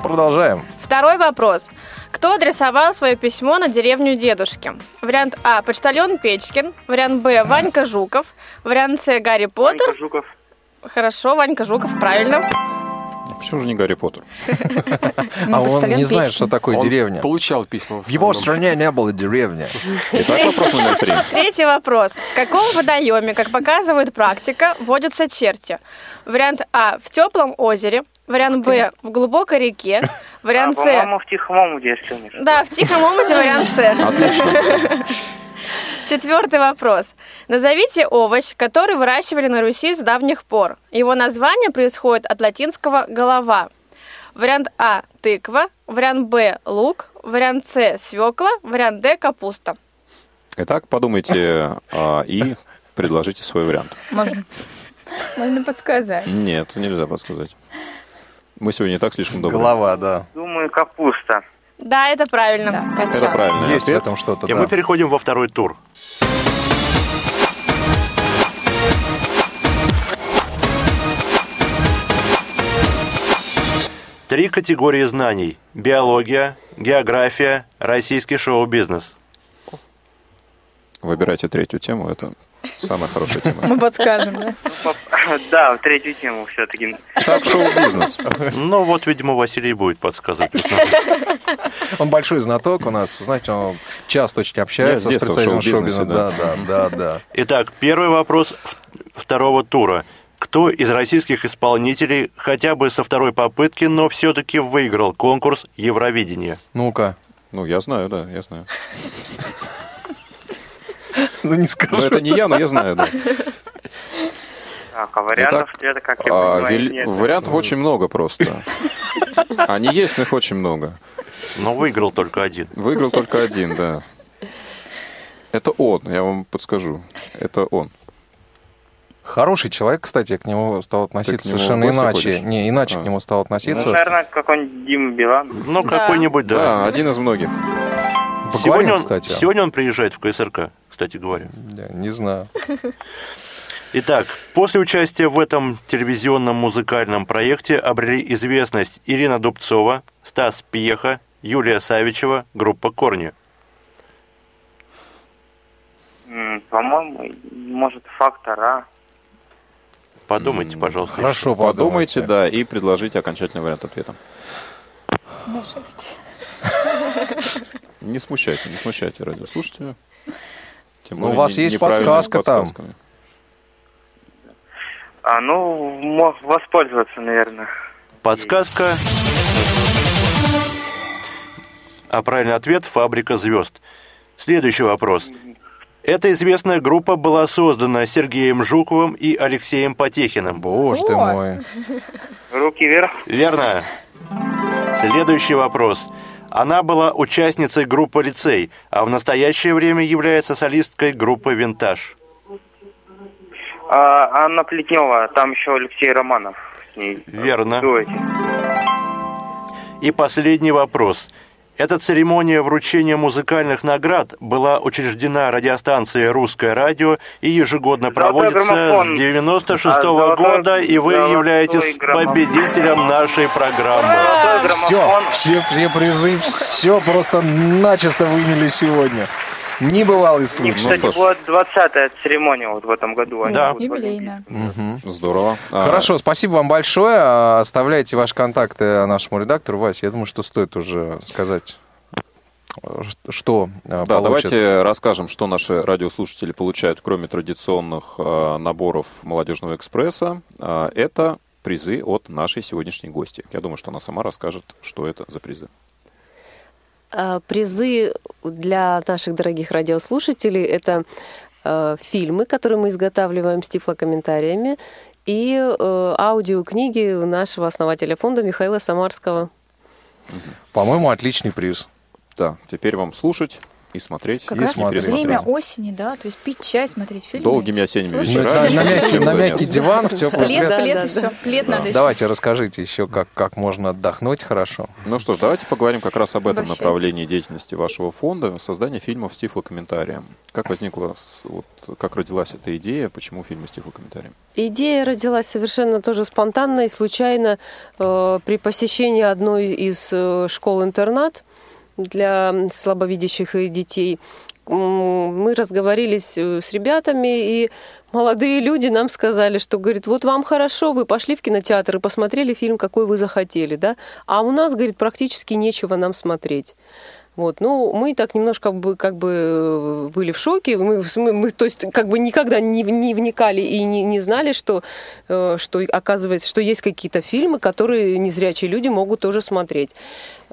Продолжаем. Второй вопрос. Кто адресовал свое письмо на деревню дедушки? Вариант А. Почтальон Печкин. Вариант Б. Ванька Жуков. Вариант С. Гарри Поттер. Ванька Жуков. Хорошо, Ванька Жуков, правильно. Почему же не Гарри Поттер? А он не знает, что такое деревня. получал письма. В его стране не было деревни. Итак, вопрос номер три. Третий вопрос. В каком водоеме, как показывает практика, водятся черти? Вариант А. В теплом озере. Вариант Б. В глубокой реке. А, Вариант С. по-моему, в Тихом омуте, если не. Да, в тихом омуте вариант С. Отлично. Четвертый вопрос. Назовите овощ, который выращивали на Руси с давних пор. Его название происходит от латинского «голова». Вариант А – тыква, вариант Б – лук, вариант С – свекла, вариант Д – капуста. Итак, подумайте а, и предложите свой вариант. Можно. Можно подсказать. Нет, нельзя подсказать. Мы сегодня и так слишком добрые. Голова, да. Думаю, капуста. Да, это правильно. Да, Это качан. правильный Есть в этом что-то, И да. мы переходим во второй тур. Три категории знаний. Биология, география, российский шоу-бизнес. Выбирайте третью тему, это самая хорошая тема. Мы подскажем, да? Да, в третью тему все-таки. Так, шоу-бизнес. Ну вот, видимо, Василий будет подсказывать. Он большой знаток у нас. Знаете, он часто очень общается с представителем шоу-бизнеса. Да, да, да, да. Итак, первый вопрос второго тура. Кто из российских исполнителей хотя бы со второй попытки, но все-таки выиграл конкурс Евровидения? Ну-ка. Ну, я знаю, да, я знаю. Ну не Но скажу. это не я, но я знаю, да. Так, а вариантов Итак, ответа, как я а, понимаю, вел- нет. Вариантов очень много просто. Они есть, но их очень много. Но выиграл только один. Выиграл только один, да. Это он, я вам подскажу. Это он. Хороший человек, кстати, к нему стал Ты к относиться нему совершенно иначе. ходишь? Не, иначе А. к нему стал Ну, относиться. наверное, какой-нибудь Дима Билан. Ну, Да. какой-нибудь, да. Да, один из многих. Поговорим, Сегодня он, кстати. сегодня он приезжает в КСРК, кстати говоря. Я не знаю. Итак, после участия в этом телевизионном музыкальном проекте обрели известность Ирина Дубцова, Стас Пьеха, Юлия Савичева, группа «Корни». По-моему, может, фактор А. Подумайте, пожалуйста. Хорошо, Подумайте, да, и предложите окончательный вариант ответа. На шесть. Не смущайте, не смущайте радиослушателя. Тем Ну, у более вас не- есть подсказка там. А, ну, мо- воспользоваться, наверное. Подсказка. А правильный ответ – «Фабрика звезд». Следующий вопрос. Эта известная группа была создана Сергеем Жуковым и Алексеем Потехиным. Боже ты мой. Руки вверх. Верно. Следующий вопрос. Она была участницей группы «Лицей», а в настоящее время является солисткой группы «Винтаж». А, Анна Плетнева, там еще Алексей Романов с ней. Верно. И последний вопрос. Эта церемония вручения музыкальных наград была учреждена радиостанцией «Русское радио» и ежегодно проводится с 96 А, золотой- года, и вы являетесь победителем нашей программы. Все, все, все призы, все просто начисто вымели сегодня. Небывалый И, случай. кстати, что ж. была 20-я церемония вот в этом году. Они Да. вот Юбилейная. Мгм. Здорово. А, Хорошо, спасибо вам большое. А, Оставляйте ваши контакты нашему редактору. Вася, я думаю, что стоит уже сказать, э, что э, Да, получат. давайте расскажем, что наши радиослушатели получают, кроме традиционных э, наборов молодежного экспресса. А, это призы от нашей сегодняшней гости. Я думаю, что она сама расскажет, что это за призы. А, Призы для наших дорогих радиослушателей – это э, фильмы, которые мы изготавливаем с тифлокомментариями, и э, аудиокниги нашего основателя фонда Михаила Самарского. По-моему, отличный приз. Да, теперь вам слушать и смотреть. Как и раз смотреть. время осени, да, то есть пить чай, смотреть фильмы. Долгими осенними Слушай, вечерами. На, на мягкий, на мягкий диван, в теплый Плед, плед. плед да, еще, да. плед Да. надо еще. Давайте расскажите еще, как, как можно отдохнуть хорошо. Ну что ж, давайте поговорим как раз об этом Обращайтесь. направлении деятельности вашего фонда, создание фильмов с тифлокомментарием. Как возникла, вот, как родилась эта идея, почему фильмы с тифлокомментарием? Идея родилась совершенно тоже спонтанно и случайно э, при посещении одной из э, школ-интернат для слабовидящих детей. Мы разговорились э, с ребятами, и молодые люди нам сказали, что, говорит, вот вам хорошо, вы пошли в кинотеатр и посмотрели фильм, какой вы захотели, да, а у нас, говорит, практически нечего нам смотреть. Вот, ну, мы так немножко бы, как бы э, были в шоке. Мы, мы, мы, то есть, как бы никогда не, не вникали и не, не знали, что, э, что оказывается, что есть какие-то фильмы, которые незрячие люди могут тоже смотреть.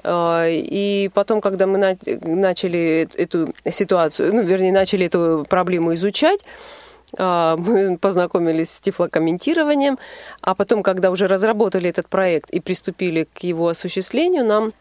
Э, И потом, когда мы на- начали эту ситуацию, ну, вернее, начали эту проблему изучать, а, мы познакомились с тифлокомментированием, а потом, когда уже разработали этот проект и приступили к его осуществлению, нам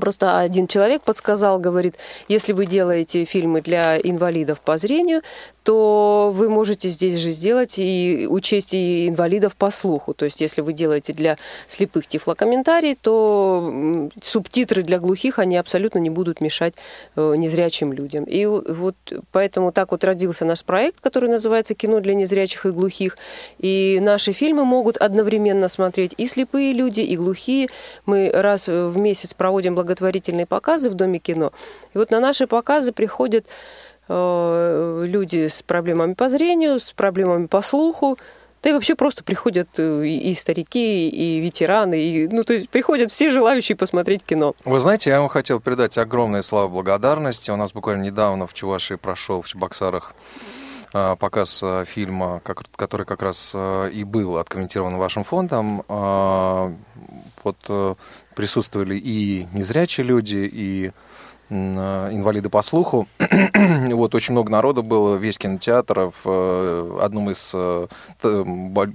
Просто один человек подсказал, говорит, если вы делаете фильмы для инвалидов по зрению, то вы можете здесь же сделать и учесть и инвалидов по слуху. То есть если вы делаете для слепых тифлокомментарий, то субтитры для глухих, они абсолютно не будут мешать э, незрячим людям. И вот поэтому так вот родился наш проект, который называется «Кино для незрячих и глухих». И наши фильмы могут одновременно смотреть и слепые люди, и глухие. Мы раз в месяц проводим благотворительные показы в Доме кино. И вот на наши показы приходят люди с проблемами по зрению, с проблемами по слуху, да и вообще просто приходят э, и, старики, и ветераны, и, ну, то есть приходят все желающие посмотреть кино. Вы знаете, я вам хотел передать огромные слова благодарности. У нас буквально недавно в Чувашии прошел в Чебоксарах а, показ фильма, который как раз и был откомментирован вашим фондом. Вот э, присутствовали и незрячие люди, и инвалиды по слуху. Вот очень много народу было, весь кинотеатр в э, одном из э, боль-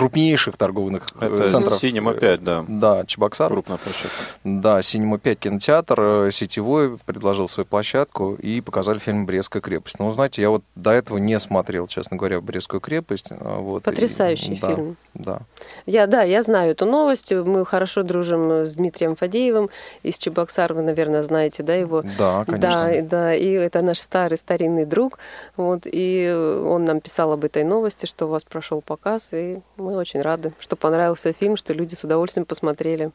крупнейших торговых э, Это центров. Синема 5, да. Да, Чебоксар. Крупная площадка. Да, Синема 5 кинотеатр э, сетевой предложил свою площадку и показали фильм «Брестская крепость». Ну, знаете, я вот до этого не смотрел, честно говоря, «Брестскую крепость». а, Вот, и- Потрясающий да, фильм. Да. Я, да, я знаю эту новость. Мы хорошо дружим с Дмитрием Фадеевым из Чебоксар, вы, наверное, знаете, да, его? Да, конечно. Да, и- да, и это наш старый старинный друг. Вот, и он нам писал об этой новости, что у вас прошел показ, и мы очень рады, что понравился фильм, что люди с удовольствием посмотрели.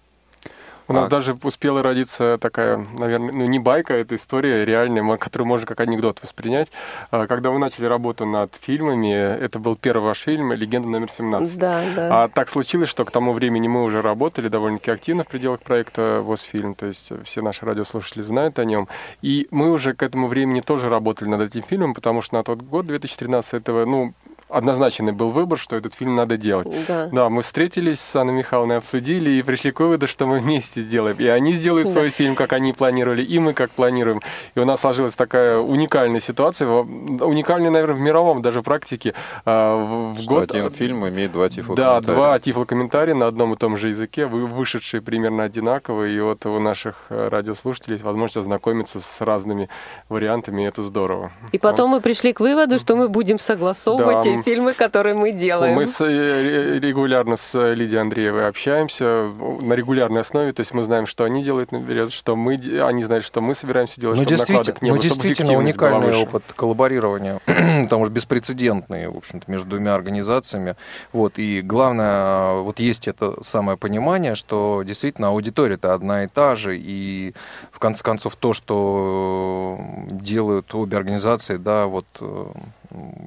У нас А. даже успела родиться такая, наверное, ну не байка, это история реальная, которую можно как анекдот воспринять. А, Когда вы начали работу над фильмами, это был первый ваш фильм «Легенда номер 17». Да, да. А так случилось, что к тому времени мы уже работали довольно-таки активно в пределах проекта ВОЗ-фильм, то есть все наши радиослушатели знают о нем. И мы уже к этому времени тоже работали над этим фильмом, потому что на тот год, 2013, этого, ну, однозначный был выбор, что этот фильм надо делать. Да. Да, мы встретились с Анной Михайловной, обсудили и пришли к выводу, что мы вместе сделаем. И они сделают Да. свой фильм, как они планировали, и мы как планируем. И у нас сложилась такая уникальная ситуация, уникальная, наверное, в мировом даже практике. А, В Что год один фильм имеет два да, тифлокомментария. два тифлокомментария на одном и том же языке, вы- вышедшие примерно одинаково, и вот у наших э, радиослушателей есть возможность ознакомиться с разными вариантами, и это здорово. И потом мы пришли к выводу, что мы будем согласовывать Да. Фильмы, которые мы делаем. Мы с, э, ре- регулярно с Лидией Андреевой общаемся на регулярной основе, то есть мы знаем, что они делают наперед, что мы, они знают, что мы собираемся делать, Ну, чтобы действительно, накладок не ну, было, чтобы действительно уникальный опыт коллаборирования, потому что беспрецедентный, в общем-то, между двумя организациями. Вот, и главное, вот есть это самое понимание, что действительно аудитория-то одна и та же, и в конце концов то, что делают обе организации, да, вот э,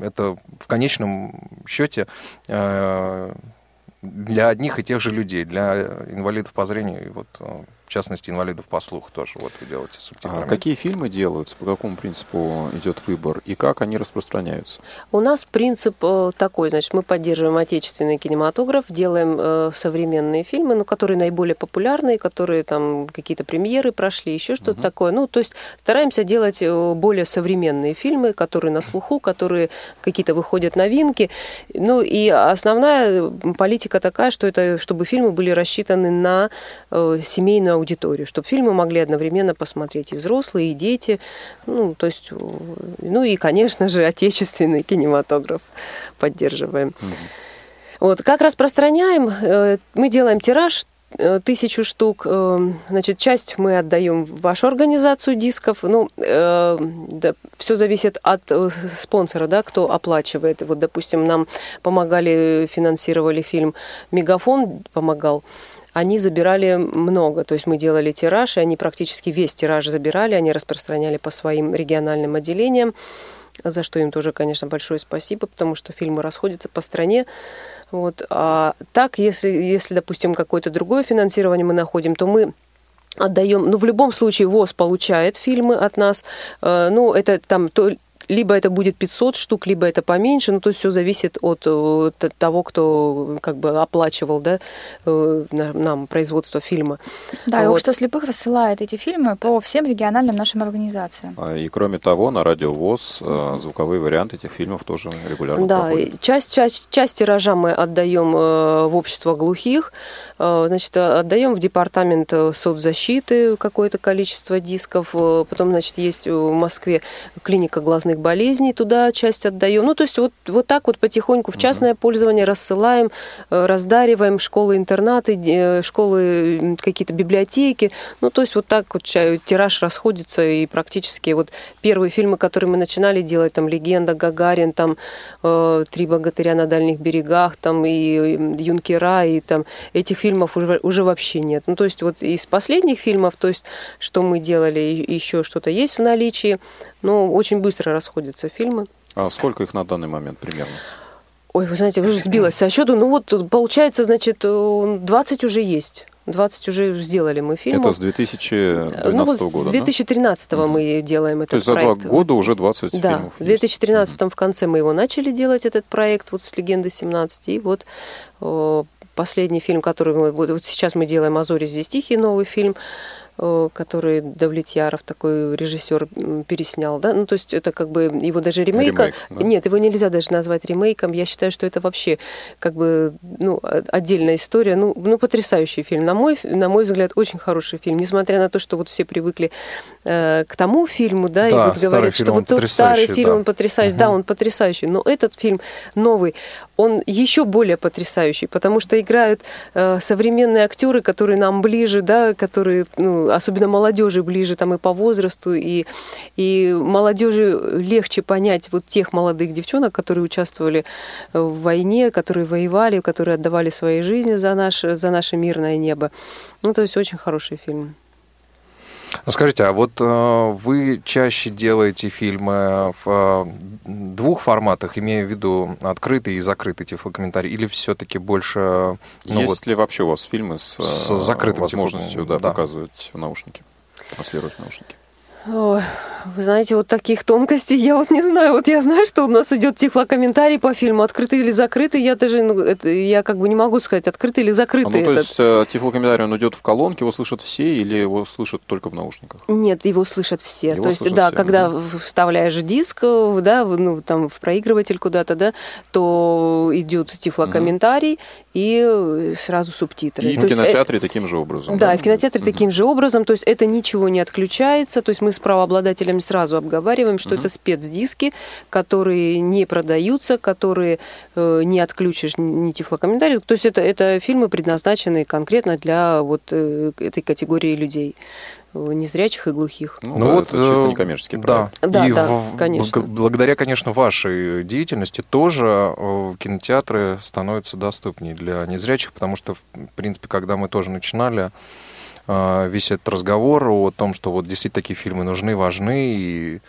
это в конечном счете э, для одних и тех же людей, для инвалидов по зрению, и вот э, в частности инвалидов по слуху тоже вот вы делаете с А субтитрами. какие фильмы делаются, по какому принципу идет выбор и как они распространяются? У нас принцип э, такой, значит, мы поддерживаем отечественный кинематограф, делаем э, современные фильмы, ну, которые наиболее популярные, которые там какие-то премьеры прошли, еще что-то такое. Ну, то есть стараемся делать э, более современные фильмы, которые на слуху, которые какие-то выходят новинки. Ну, и основная политика такая, что это, чтобы фильмы были рассчитаны на семейную аудиторию, чтобы фильмы могли одновременно посмотреть и взрослые, и дети. Ну, то есть, ну и, конечно же, отечественный кинематограф поддерживаем. Вот, как распространяем, э, мы делаем тираж Э, тысячу штук. Э, значит, часть мы отдаем в вашу организацию дисков. Ну, э, да, все зависит от спонсора, да, кто оплачивает. Вот, допустим, нам помогали, финансировали фильм «Мегафон» помогал они забирали много. То есть мы делали тираж, и они практически весь тираж забирали, они распространяли по своим региональным отделениям, за что им тоже, конечно, большое спасибо, потому что фильмы расходятся по стране. Вот. А так, если, если, допустим, какое-то другое финансирование мы находим, то мы отдаем, ну, в любом случае ВОЗ получает фильмы от нас, э, ну, это там то, либо это будет 500 штук, либо это поменьше, ну, то есть все зависит от, от того, кто как бы оплачивал, да, э, нам производство фильма. Да, вот. и общество слепых рассылает эти фильмы по всем региональным нашим организациям. А, и кроме того, на радио ВОЗ э, звуковые варианты этих фильмов тоже регулярно Да, проходят. часть, часть, часть тиража мы отдаем э, в общество глухих, значит, отдаем в департамент соцзащиты какое-то количество дисков, потом, значит, есть в Москве клиника глазных разных болезней туда часть отдаем. Ну, то есть вот, вот так вот потихоньку в частное угу. пользование рассылаем, э, раздариваем школы-интернаты, э, школы, какие-то библиотеки. Ну, то есть вот так вот тираж расходится, и практически вот первые фильмы, которые мы начинали делать, там «Легенда», «Гагарин», там э, «Три богатыря на дальних берегах», там и «Юнкера», и там этих фильмов уже, уже вообще нет. Ну, то есть вот из последних фильмов, то есть что мы делали, еще что-то есть в наличии, но очень быстро расходятся фильмы. А сколько их на данный момент примерно? Ой, вы знаете, уже сбилась со счету. Ну вот, получается, значит, 20 уже есть. 20 уже сделали мы фильмов. Это с 2012 ну, вот года, С 2013 да? мы делаем этот То есть за проект. два года уже 20 да, фильмов в 2013 есть. в конце мы его начали делать, этот проект, вот с «Легенды 17», и вот последний фильм, который мы... Вот, сейчас мы делаем «Азори здесь тихий», новый фильм, Э, который Давлетьяров, такой режиссер, переснял, да, ну, то есть это как бы его даже ремейка, Ремейк, да? нет, его нельзя даже назвать ремейком, я считаю, что это вообще как бы, ну, отдельная история, ну, ну потрясающий фильм, на мой, на мой взгляд, очень хороший фильм, несмотря на то, что вот все привыкли э, к тому фильму, да, да и вот говорят, что вот тот старый фильм, да. он потрясающий, угу. да, он потрясающий, но этот фильм новый, он еще более потрясающий, потому что играют э, современные актеры, которые нам ближе, да, которые, ну, особенно молодежи ближе там и по возрасту, и, и молодежи легче понять вот тех молодых девчонок, которые участвовали в войне, которые воевали, которые отдавали свои жизни за наше, за наше мирное небо. Ну, то есть очень хороший фильм. Скажите, а вот э, вы чаще делаете фильмы в э, двух форматах, имея в виду открытый и закрытый тифлокомментарий, или все-таки больше... Ну, Есть вот, ли вообще у вас фильмы с, с закрытым возможностью да, да. показывать в наушники, транслировать в наушники? Ой, вы знаете, вот таких тонкостей я вот не знаю. Вот я знаю, что у нас идет тифлокомментарий по фильму, открытый или закрытый. Я даже, ну, это, я как бы не могу сказать, открытый или закрытый. А, ну, то есть э, тифлокомментарий, он идет в колонке, его слышат все или его слышат только в наушниках? Нет, его слышат все. Его то есть, да, все, когда да. вставляешь диск, да, ну, там, в проигрыватель куда-то, да, то идет тифлокомментарий угу. и сразу субтитры. И то в кинотеатре есть, таким же образом. Да, да? и в кинотеатре угу. таким же образом. То есть это ничего не отключается. То есть мы с правообладателями сразу обговариваем, что угу. это спецдиски, которые не продаются, которые э, не отключишь ни тифлокомментарий. То есть это, это фильмы, предназначенные конкретно для вот э, этой категории людей э, незрячих и глухих. Ну, ну да, вот это чисто э, некоммерческий проект. Да, да, и да в, конечно. Благодаря, конечно, вашей деятельности тоже э, кинотеатры становятся доступнее для незрячих, потому что, в принципе, когда мы тоже начинали, весь этот разговор о том, что вот действительно такие фильмы нужны, важны, и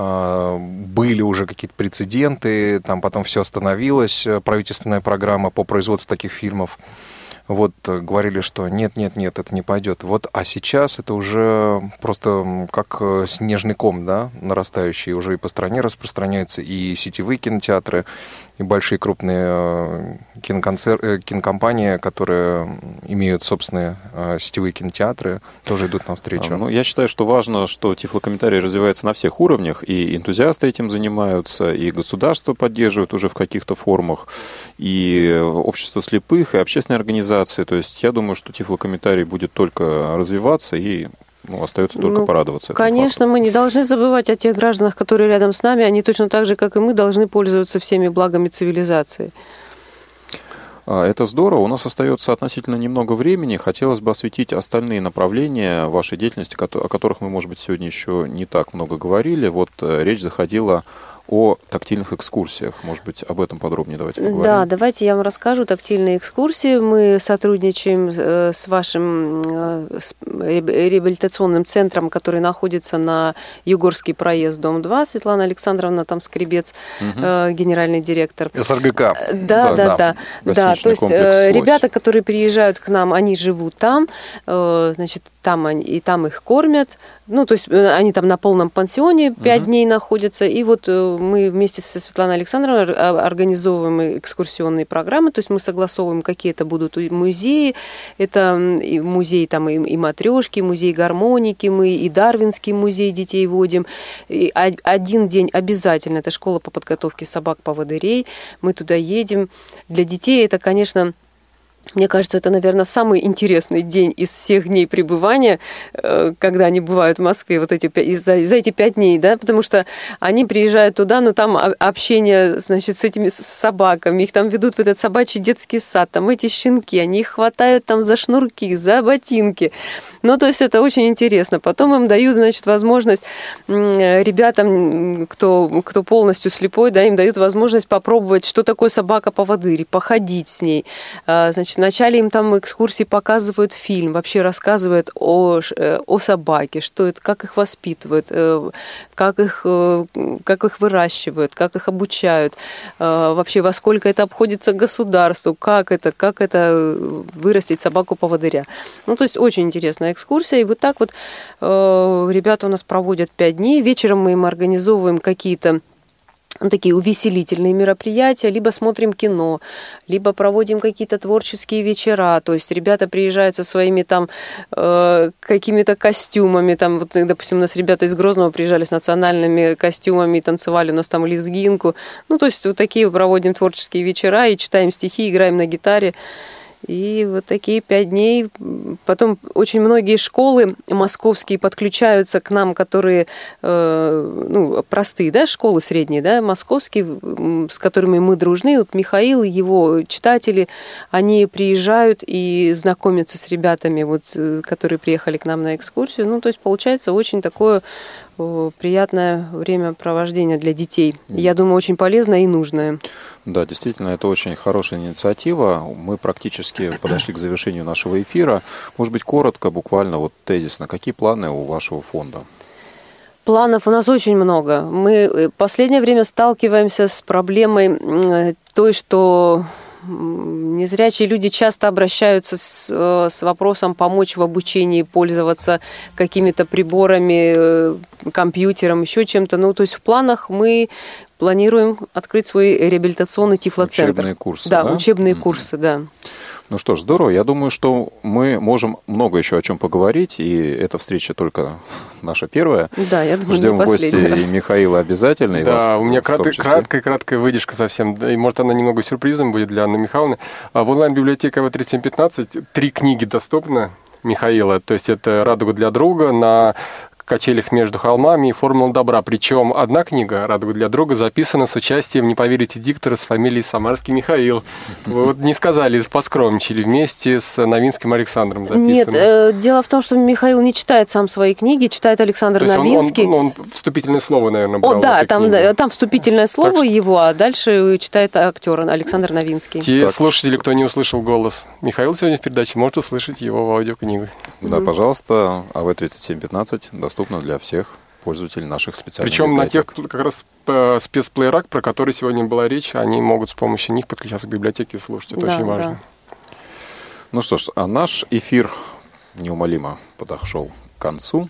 а, были уже какие-то прецеденты, там потом все остановилось, э, правительственная программа по производству таких фильмов. Вот э, говорили, что нет, нет, нет, это не пойдет. Вот, а сейчас это уже просто как э, снежный ком, да, нарастающий, уже и по стране распространяется, и сетевые кинотеатры, и большие крупные э, киноконцер... Кинокомпании, которые имеют собственные сетевые кинотеатры, тоже идут навстречу. Ну, я считаю, что важно, что тифлокомментарий развивается на всех уровнях, и энтузиасты этим занимаются, и государство поддерживает уже в каких-то формах, и общество слепых, и общественные организации цивилизации. То есть я думаю, что тифлокомментарий будет только развиваться и ну, остается только Ну, порадоваться. Конечно, мы не должны забывать о тех гражданах, которые рядом с нами. Они точно так же, как и мы, должны пользоваться всеми благами цивилизации. А, Это здорово. У нас остается относительно немного времени. Хотелось бы осветить остальные направления вашей деятельности, о которых мы, может быть, сегодня еще не так много говорили. Вот э, речь заходила о тактильных экскурсиях. Может быть, об этом подробнее давайте поговорим. Да, давайте я вам расскажу тактильные экскурсии. Мы сотрудничаем э, с вашим э, с реабилитационным центром, который находится на Югорский проезд, дом 2. Светлана Александровна там скребец, э, генеральный директор. СРГК. Да, да, да. Да, то есть ребята, которые приезжают к нам, они живут там, значит, там они, и там их кормят. Ну, то есть э, они там на полном пансионе пять Мгм. дней находятся. И вот э, мы вместе со Светланой Александровной а- организовываем экскурсионные программы. То есть мы согласовываем, какие это будут музеи. Это музей там и, и матрешки, музей гармоники, мы и Дарвинский музей детей водим. И один день обязательно, это школа по подготовке собак-поводырей. Мы туда едем. Для детей это, конечно, мне кажется, это, наверное, самый интересный день из всех дней пребывания, э, когда они бывают в Москве, вот эти, за, за эти пять дней, да, потому что они приезжают туда, но там общение, значит, с этими собаками, их там ведут в этот собачий детский сад, там эти щенки, они их хватают там за шнурки, за ботинки. Ну, то есть это очень интересно. Потом им дают, значит, возможность э, ребятам, кто, кто полностью слепой, да, им дают возможность попробовать, что такое собака-поводырь, походить с ней. А, Значит, вначале им там экскурсии показывают фильм, вообще рассказывают о, э, о собаке, что это, как их воспитывают, э, как их, э, как их выращивают, как их обучают, вообще во сколько это обходится государству, как это, как это вырастить собаку-поводыря. Ну, то есть очень интересная экскурсия. И вот так вот ребята у нас проводят пять дней. Вечером мы им организовываем какие-то такие увеселительные мероприятия, либо смотрим кино, либо проводим какие-то творческие вечера. То есть ребята приезжают со своими там э, какими-то костюмами. Там, вот, допустим, у нас ребята из Грозного приезжали с национальными костюмами танцевали у нас там лезгинку. Ну, то есть вот такие проводим творческие вечера и читаем стихи, играем на гитаре. И вот такие пять дней. Потом очень многие школы московские подключаются к нам, которые, э, ну, простые, да, школы средние, да, московские, с которыми мы дружны. Вот Михаил и его читатели, они приезжают и знакомятся с ребятами, вот, э, которые приехали к нам на экскурсию. Ну, то есть получается очень такое приятное времяпровождение для детей. Я думаю, очень полезное и нужное. Да, действительно, это очень хорошая инициатива. Мы практически подошли к завершению нашего эфира. Может быть, коротко, буквально, вот тезисно, какие планы у вашего фонда? Планов у нас очень много. Мы э, в последнее время сталкиваемся с проблемой э, той, что незрячие люди часто обращаются с, э, с вопросом помочь в обучении, пользоваться какими-то приборами, э, компьютером, еще чем-то. Ну, то есть в планах мы планируем открыть свой реабилитационный тифлоцентр. Учебные курсы, Да, да? учебные курсы, да. Ну что ж, здорово. Я думаю, что мы можем много еще о чем поговорить, и эта встреча только наша первая. Да, я думаю, Ждем последний раз. и Михаила обязательно, и вас Да, у меня числе. краткая, краткая выдержка совсем. И может она немного сюрпризом будет для Анны Михайловны. А В онлайн-библиотеке В3715 три книги доступны Михаила. То есть это «Радуга для друга» на качелях между холмами и формула добра. Причем одна книга «Радуга для друга» записана с участием, не поверите, диктора с фамилией Самарский Михаил. Вы вот не сказали, поскромничали вместе с Новинским Александром записано. Нет, э, дело в том, что Михаил не читает сам свои книги, читает Александр То есть он- он, Новинский. ну, он вступительное слово, наверное, брал О, да, там, да, там вступительное слово его, а дальше читает актер Александр Новинский. Те слушатели, кто не услышал голос Михаила сегодня в передаче, может услышать его в аудиокнигах. Да, пожалуйста, АВ-3715 доступно для всех пользователей наших специальных Причем на тех библиотек. как раз э, спецплеерак, про который сегодня была речь, они могут с помощью них подключаться к библиотеке и слушать. Это Да, очень важно. Ну что ж, а наш эфир неумолимо подошел концу.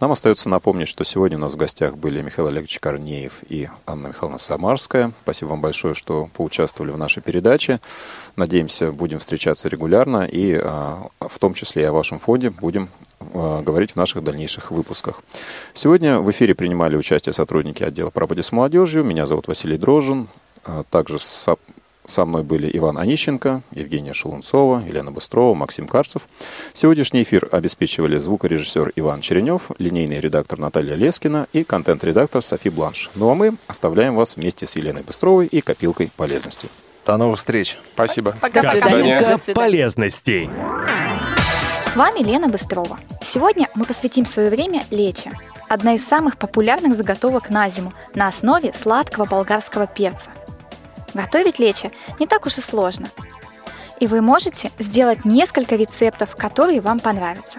Нам остается напомнить, что сегодня у нас в гостях были Михаил Олегович Корнеев и Анна Михайловна Самарская. Спасибо вам большое, что поучаствовали в нашей передаче. Надеемся, будем встречаться регулярно и а, в том числе и о вашем фонде будем а, говорить в наших дальнейших выпусках. Сегодня в эфире принимали участие сотрудники отдела по работе с молодежью. Меня зовут Василий Дрожин. А, Также со- мной были Иван Онищенко, Евгения Шелунцова, Елена Быстрова, Максим Карцев. Сегодняшний эфир обеспечивали звукорежиссер Иван Черенев, линейный редактор Наталья Лескина и контент-редактор Софи Бланш. Ну а мы оставляем вас вместе с Еленой Быстровой и копилкой полезностей. До новых встреч. Спасибо. Пока. До свидания. Копилка полезностей. С вами Лена Быстрова. Сегодня мы посвятим свое время лече. Одна из самых популярных заготовок на зиму на основе сладкого болгарского перца. Готовить лече не так уж и сложно. И вы можете сделать несколько рецептов, которые вам понравятся.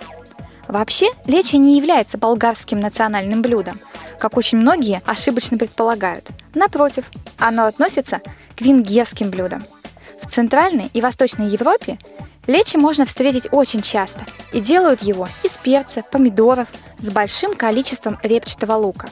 Вообще, лече не является болгарским национальным блюдом, как очень многие ошибочно предполагают. Напротив, оно относится к венгерским блюдам. В Центральной и Восточной Европе лечи можно встретить очень часто и делают его из перца, помидоров с большим количеством репчатого лука.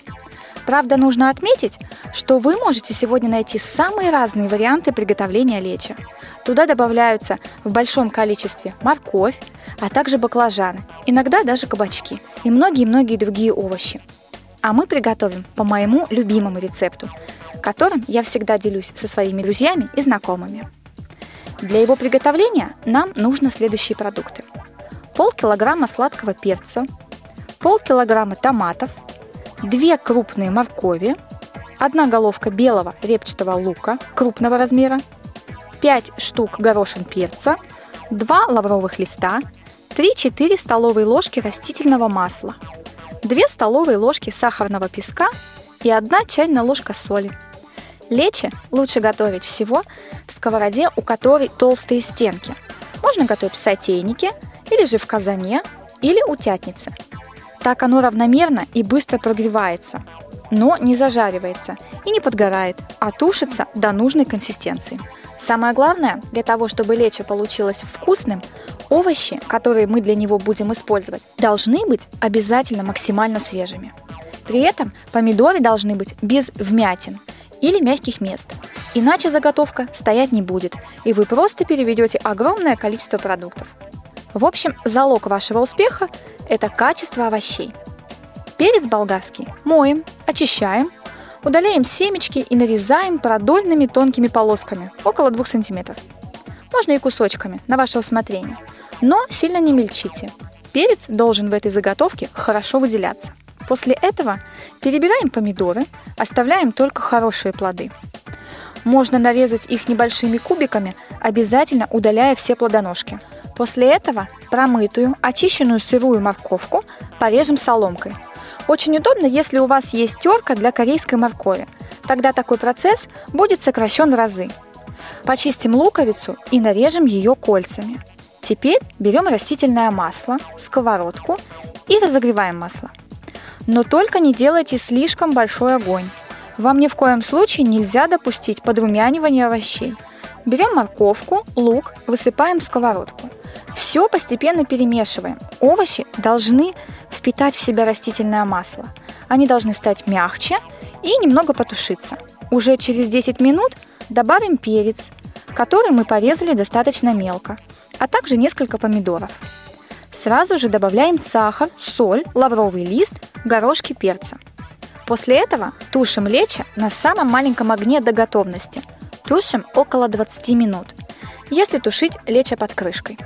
Правда, нужно отметить, что вы можете сегодня найти самые разные варианты приготовления лечи. Туда добавляются в большом количестве морковь, а также баклажаны, иногда даже кабачки и многие-многие другие овощи. А мы приготовим по моему любимому рецепту, которым я всегда делюсь со своими друзьями и знакомыми. Для его приготовления нам нужно следующие продукты. Полкилограмма сладкого перца, полкилограмма томатов, две крупные моркови, одна головка белого репчатого лука крупного размера, 5 штук горошин перца, 2 лавровых листа, 3-4 столовые ложки растительного масла, 2 столовые ложки сахарного песка и 1 чайная ложка соли. Лечи лучше готовить всего в сковороде, у которой толстые стенки. Можно готовить в сотейнике или же в казане или утятнице. Так оно равномерно и быстро прогревается, но не зажаривается и не подгорает, а тушится до нужной консистенции. Самое главное, для того, чтобы лечо получилось вкусным, овощи, которые мы для него будем использовать, должны быть обязательно максимально свежими. При этом помидоры должны быть без вмятин или мягких мест, иначе заготовка стоять не будет, и вы просто переведете огромное количество продуктов. В общем, залог вашего успеха – это качество овощей. Перец болгарский моем, очищаем, удаляем семечки и нарезаем продольными тонкими полосками, около 2 см. Можно и кусочками, на ваше усмотрение. Но сильно не мельчите. Перец должен в этой заготовке хорошо выделяться. После этого перебираем помидоры, оставляем только хорошие плоды. Можно нарезать их небольшими кубиками, обязательно удаляя все плодоножки. После этого промытую, очищенную сырую морковку порежем соломкой. Очень удобно, если у вас есть терка для корейской моркови. Тогда такой процесс будет сокращен в разы. Почистим луковицу и нарежем ее кольцами. Теперь берем растительное масло, сковородку и разогреваем масло. Но только не делайте слишком большой огонь. Вам ни в коем случае нельзя допустить подрумянивания овощей. Берем морковку, лук, высыпаем в сковородку. Все постепенно перемешиваем. Овощи должны впитать в себя растительное масло. Они должны стать мягче и немного потушиться. Уже через 10 минут добавим перец, который мы порезали достаточно мелко, а также несколько помидоров. Сразу же добавляем сахар, соль, лавровый лист, горошки перца. После этого тушим лечо на самом маленьком огне до готовности. Тушим около 20 минут, если тушить лечо под крышкой.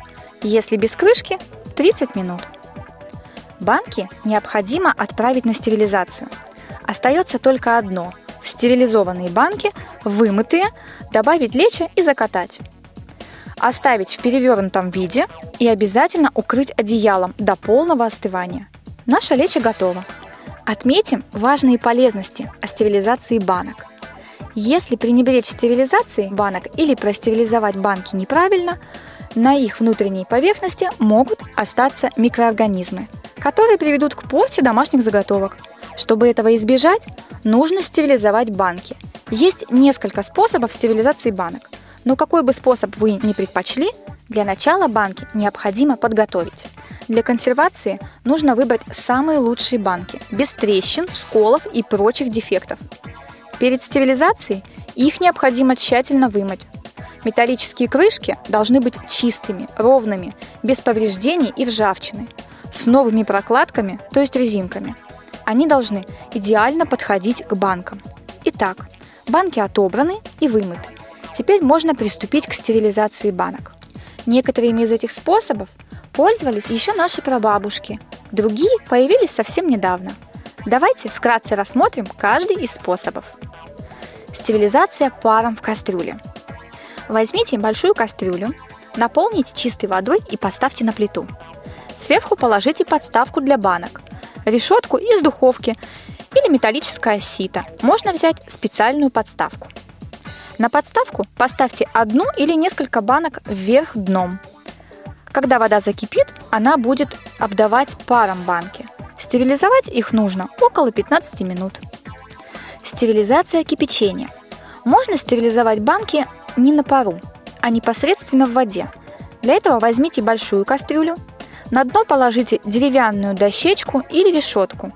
Если без крышки, 30 минут. Банки необходимо отправить на стерилизацию. Остается только одно – в стерилизованные банки, вымытые, добавить лечо и закатать. Оставить в перевернутом виде и обязательно укрыть одеялом до полного остывания. Наша лечо готова. Отметим важные полезности о стерилизации банок. Если пренебречь стерилизацией банок или простерилизовать банки неправильно, на их внутренней поверхности могут остаться микроорганизмы, которые приведут к порче домашних заготовок. Чтобы этого избежать, нужно стерилизовать банки. Есть несколько способов стерилизации банок, но какой бы способ вы ни предпочли, для начала банки необходимо подготовить. Для консервации нужно выбрать самые лучшие банки, без трещин, сколов и прочих дефектов. Перед стерилизацией их необходимо тщательно вымыть, Металлические крышки должны быть чистыми, ровными, без повреждений и ржавчины, с новыми прокладками, то есть резинками. Они должны идеально подходить к банкам. Итак, банки отобраны и вымыты. теперь можно приступить к стерилизации банок. Некоторыми из этих способов пользовались еще наши прабабушки, другие появились совсем недавно. Давайте вкратце рассмотрим каждый из способов. Стерилизация паром в кастрюле. Возьмите большую кастрюлю, наполните чистой водой и поставьте на плиту. Сверху положите подставку для банок, решетку из духовки или металлическое сито. Можно взять специальную подставку. На подставку поставьте одну или несколько банок вверх дном. Когда вода закипит, она будет обдавать паром банки. Стерилизовать их нужно около 15 минут. Стерилизация кипячения. Можно стерилизовать банки не на пару, а непосредственно в воде. Для этого возьмите большую кастрюлю, на дно положите деревянную дощечку или решетку.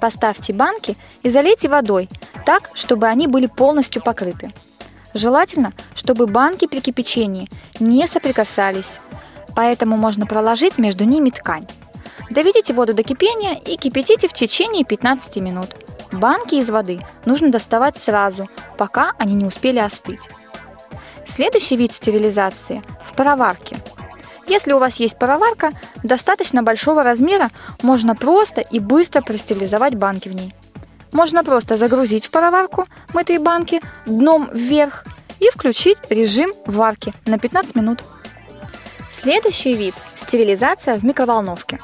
Поставьте банки и залейте водой так, чтобы они были полностью покрыты. Желательно, чтобы банки при кипячении не соприкасались, поэтому можно проложить между ними ткань. Доведите воду до кипения и кипятите в течение 15 минут. Банки из воды нужно доставать сразу, пока они не успели остыть. Следующий вид стерилизации – в пароварке. Если у вас есть пароварка, достаточно большого размера можно просто и быстро простерилизовать банки в ней. Можно просто загрузить в пароварку мытые банки дном вверх и включить режим варки на 15 минут. Следующий вид – стерилизация в микроволновке.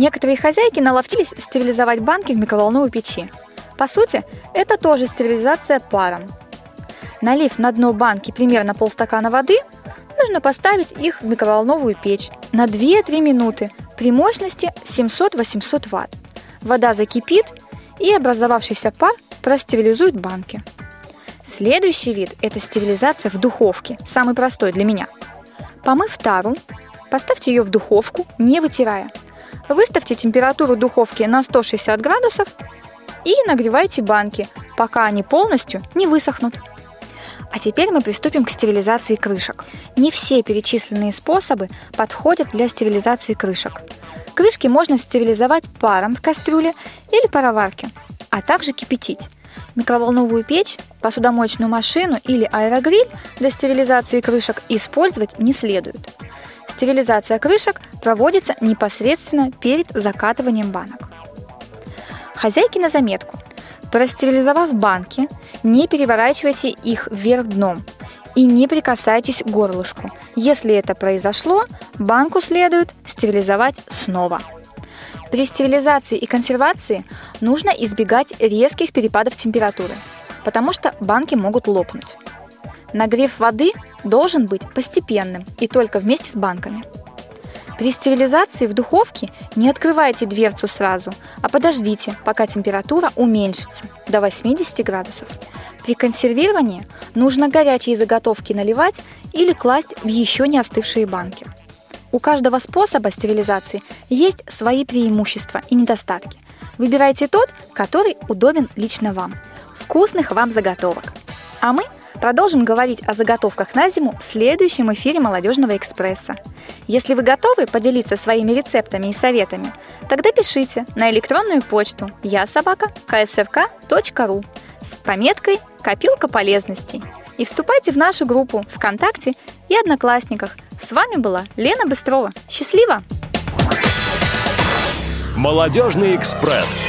Некоторые хозяйки наловчились стерилизовать банки в микроволновой печи. По сути, это тоже стерилизация паром. Налив на дно банки примерно полстакана воды, нужно поставить их в микроволновую печь на 2-3 минуты при мощности 700-800 Вт. Вода закипит, и образовавшийся пар простерилизует банки. Следующий вид – это стерилизация в духовке, самый простой для меня. Помыв тару, поставьте ее в духовку, не вытирая. Выставьте температуру духовки на 160 градусов и нагревайте банки, пока они полностью не высохнут. А теперь мы приступим к стерилизации крышек. Не все перечисленные способы подходят для стерилизации крышек. Крышки можно стерилизовать паром в кастрюле или пароварке, а также кипятить. Микроволновую печь, посудомоечную машину или аэрогриль для стерилизации крышек использовать не следует. Стерилизация крышек проводится непосредственно перед закатыванием банок. Хозяйки на заметку. Простерилизовав банки, не переворачивайте их вверх дном и не прикасайтесь к горлышку. Если это произошло, банку следует стерилизовать снова. При стерилизации и консервации нужно избегать резких перепадов температуры, потому что банки могут лопнуть. Нагрев воды должен быть постепенным и только вместе с банками. При стерилизации в духовке не открывайте дверцу сразу, а подождите, пока температура уменьшится до 80 градусов. При консервировании нужно горячие заготовки наливать или класть в еще не остывшие банки. У каждого способа стерилизации есть свои преимущества и недостатки. Выбирайте тот, который удобен лично вам. Вкусных вам заготовок! А мы продолжим говорить о заготовках на зиму в следующем эфире «Молодежного экспресса». Если вы готовы поделиться своими рецептами и советами, тогда пишите на электронную почту я с пометкой «Копилка полезностей» и вступайте в нашу группу ВКонтакте и Одноклассниках. С вами была Лена Быстрова. Счастливо! Молодежный экспресс.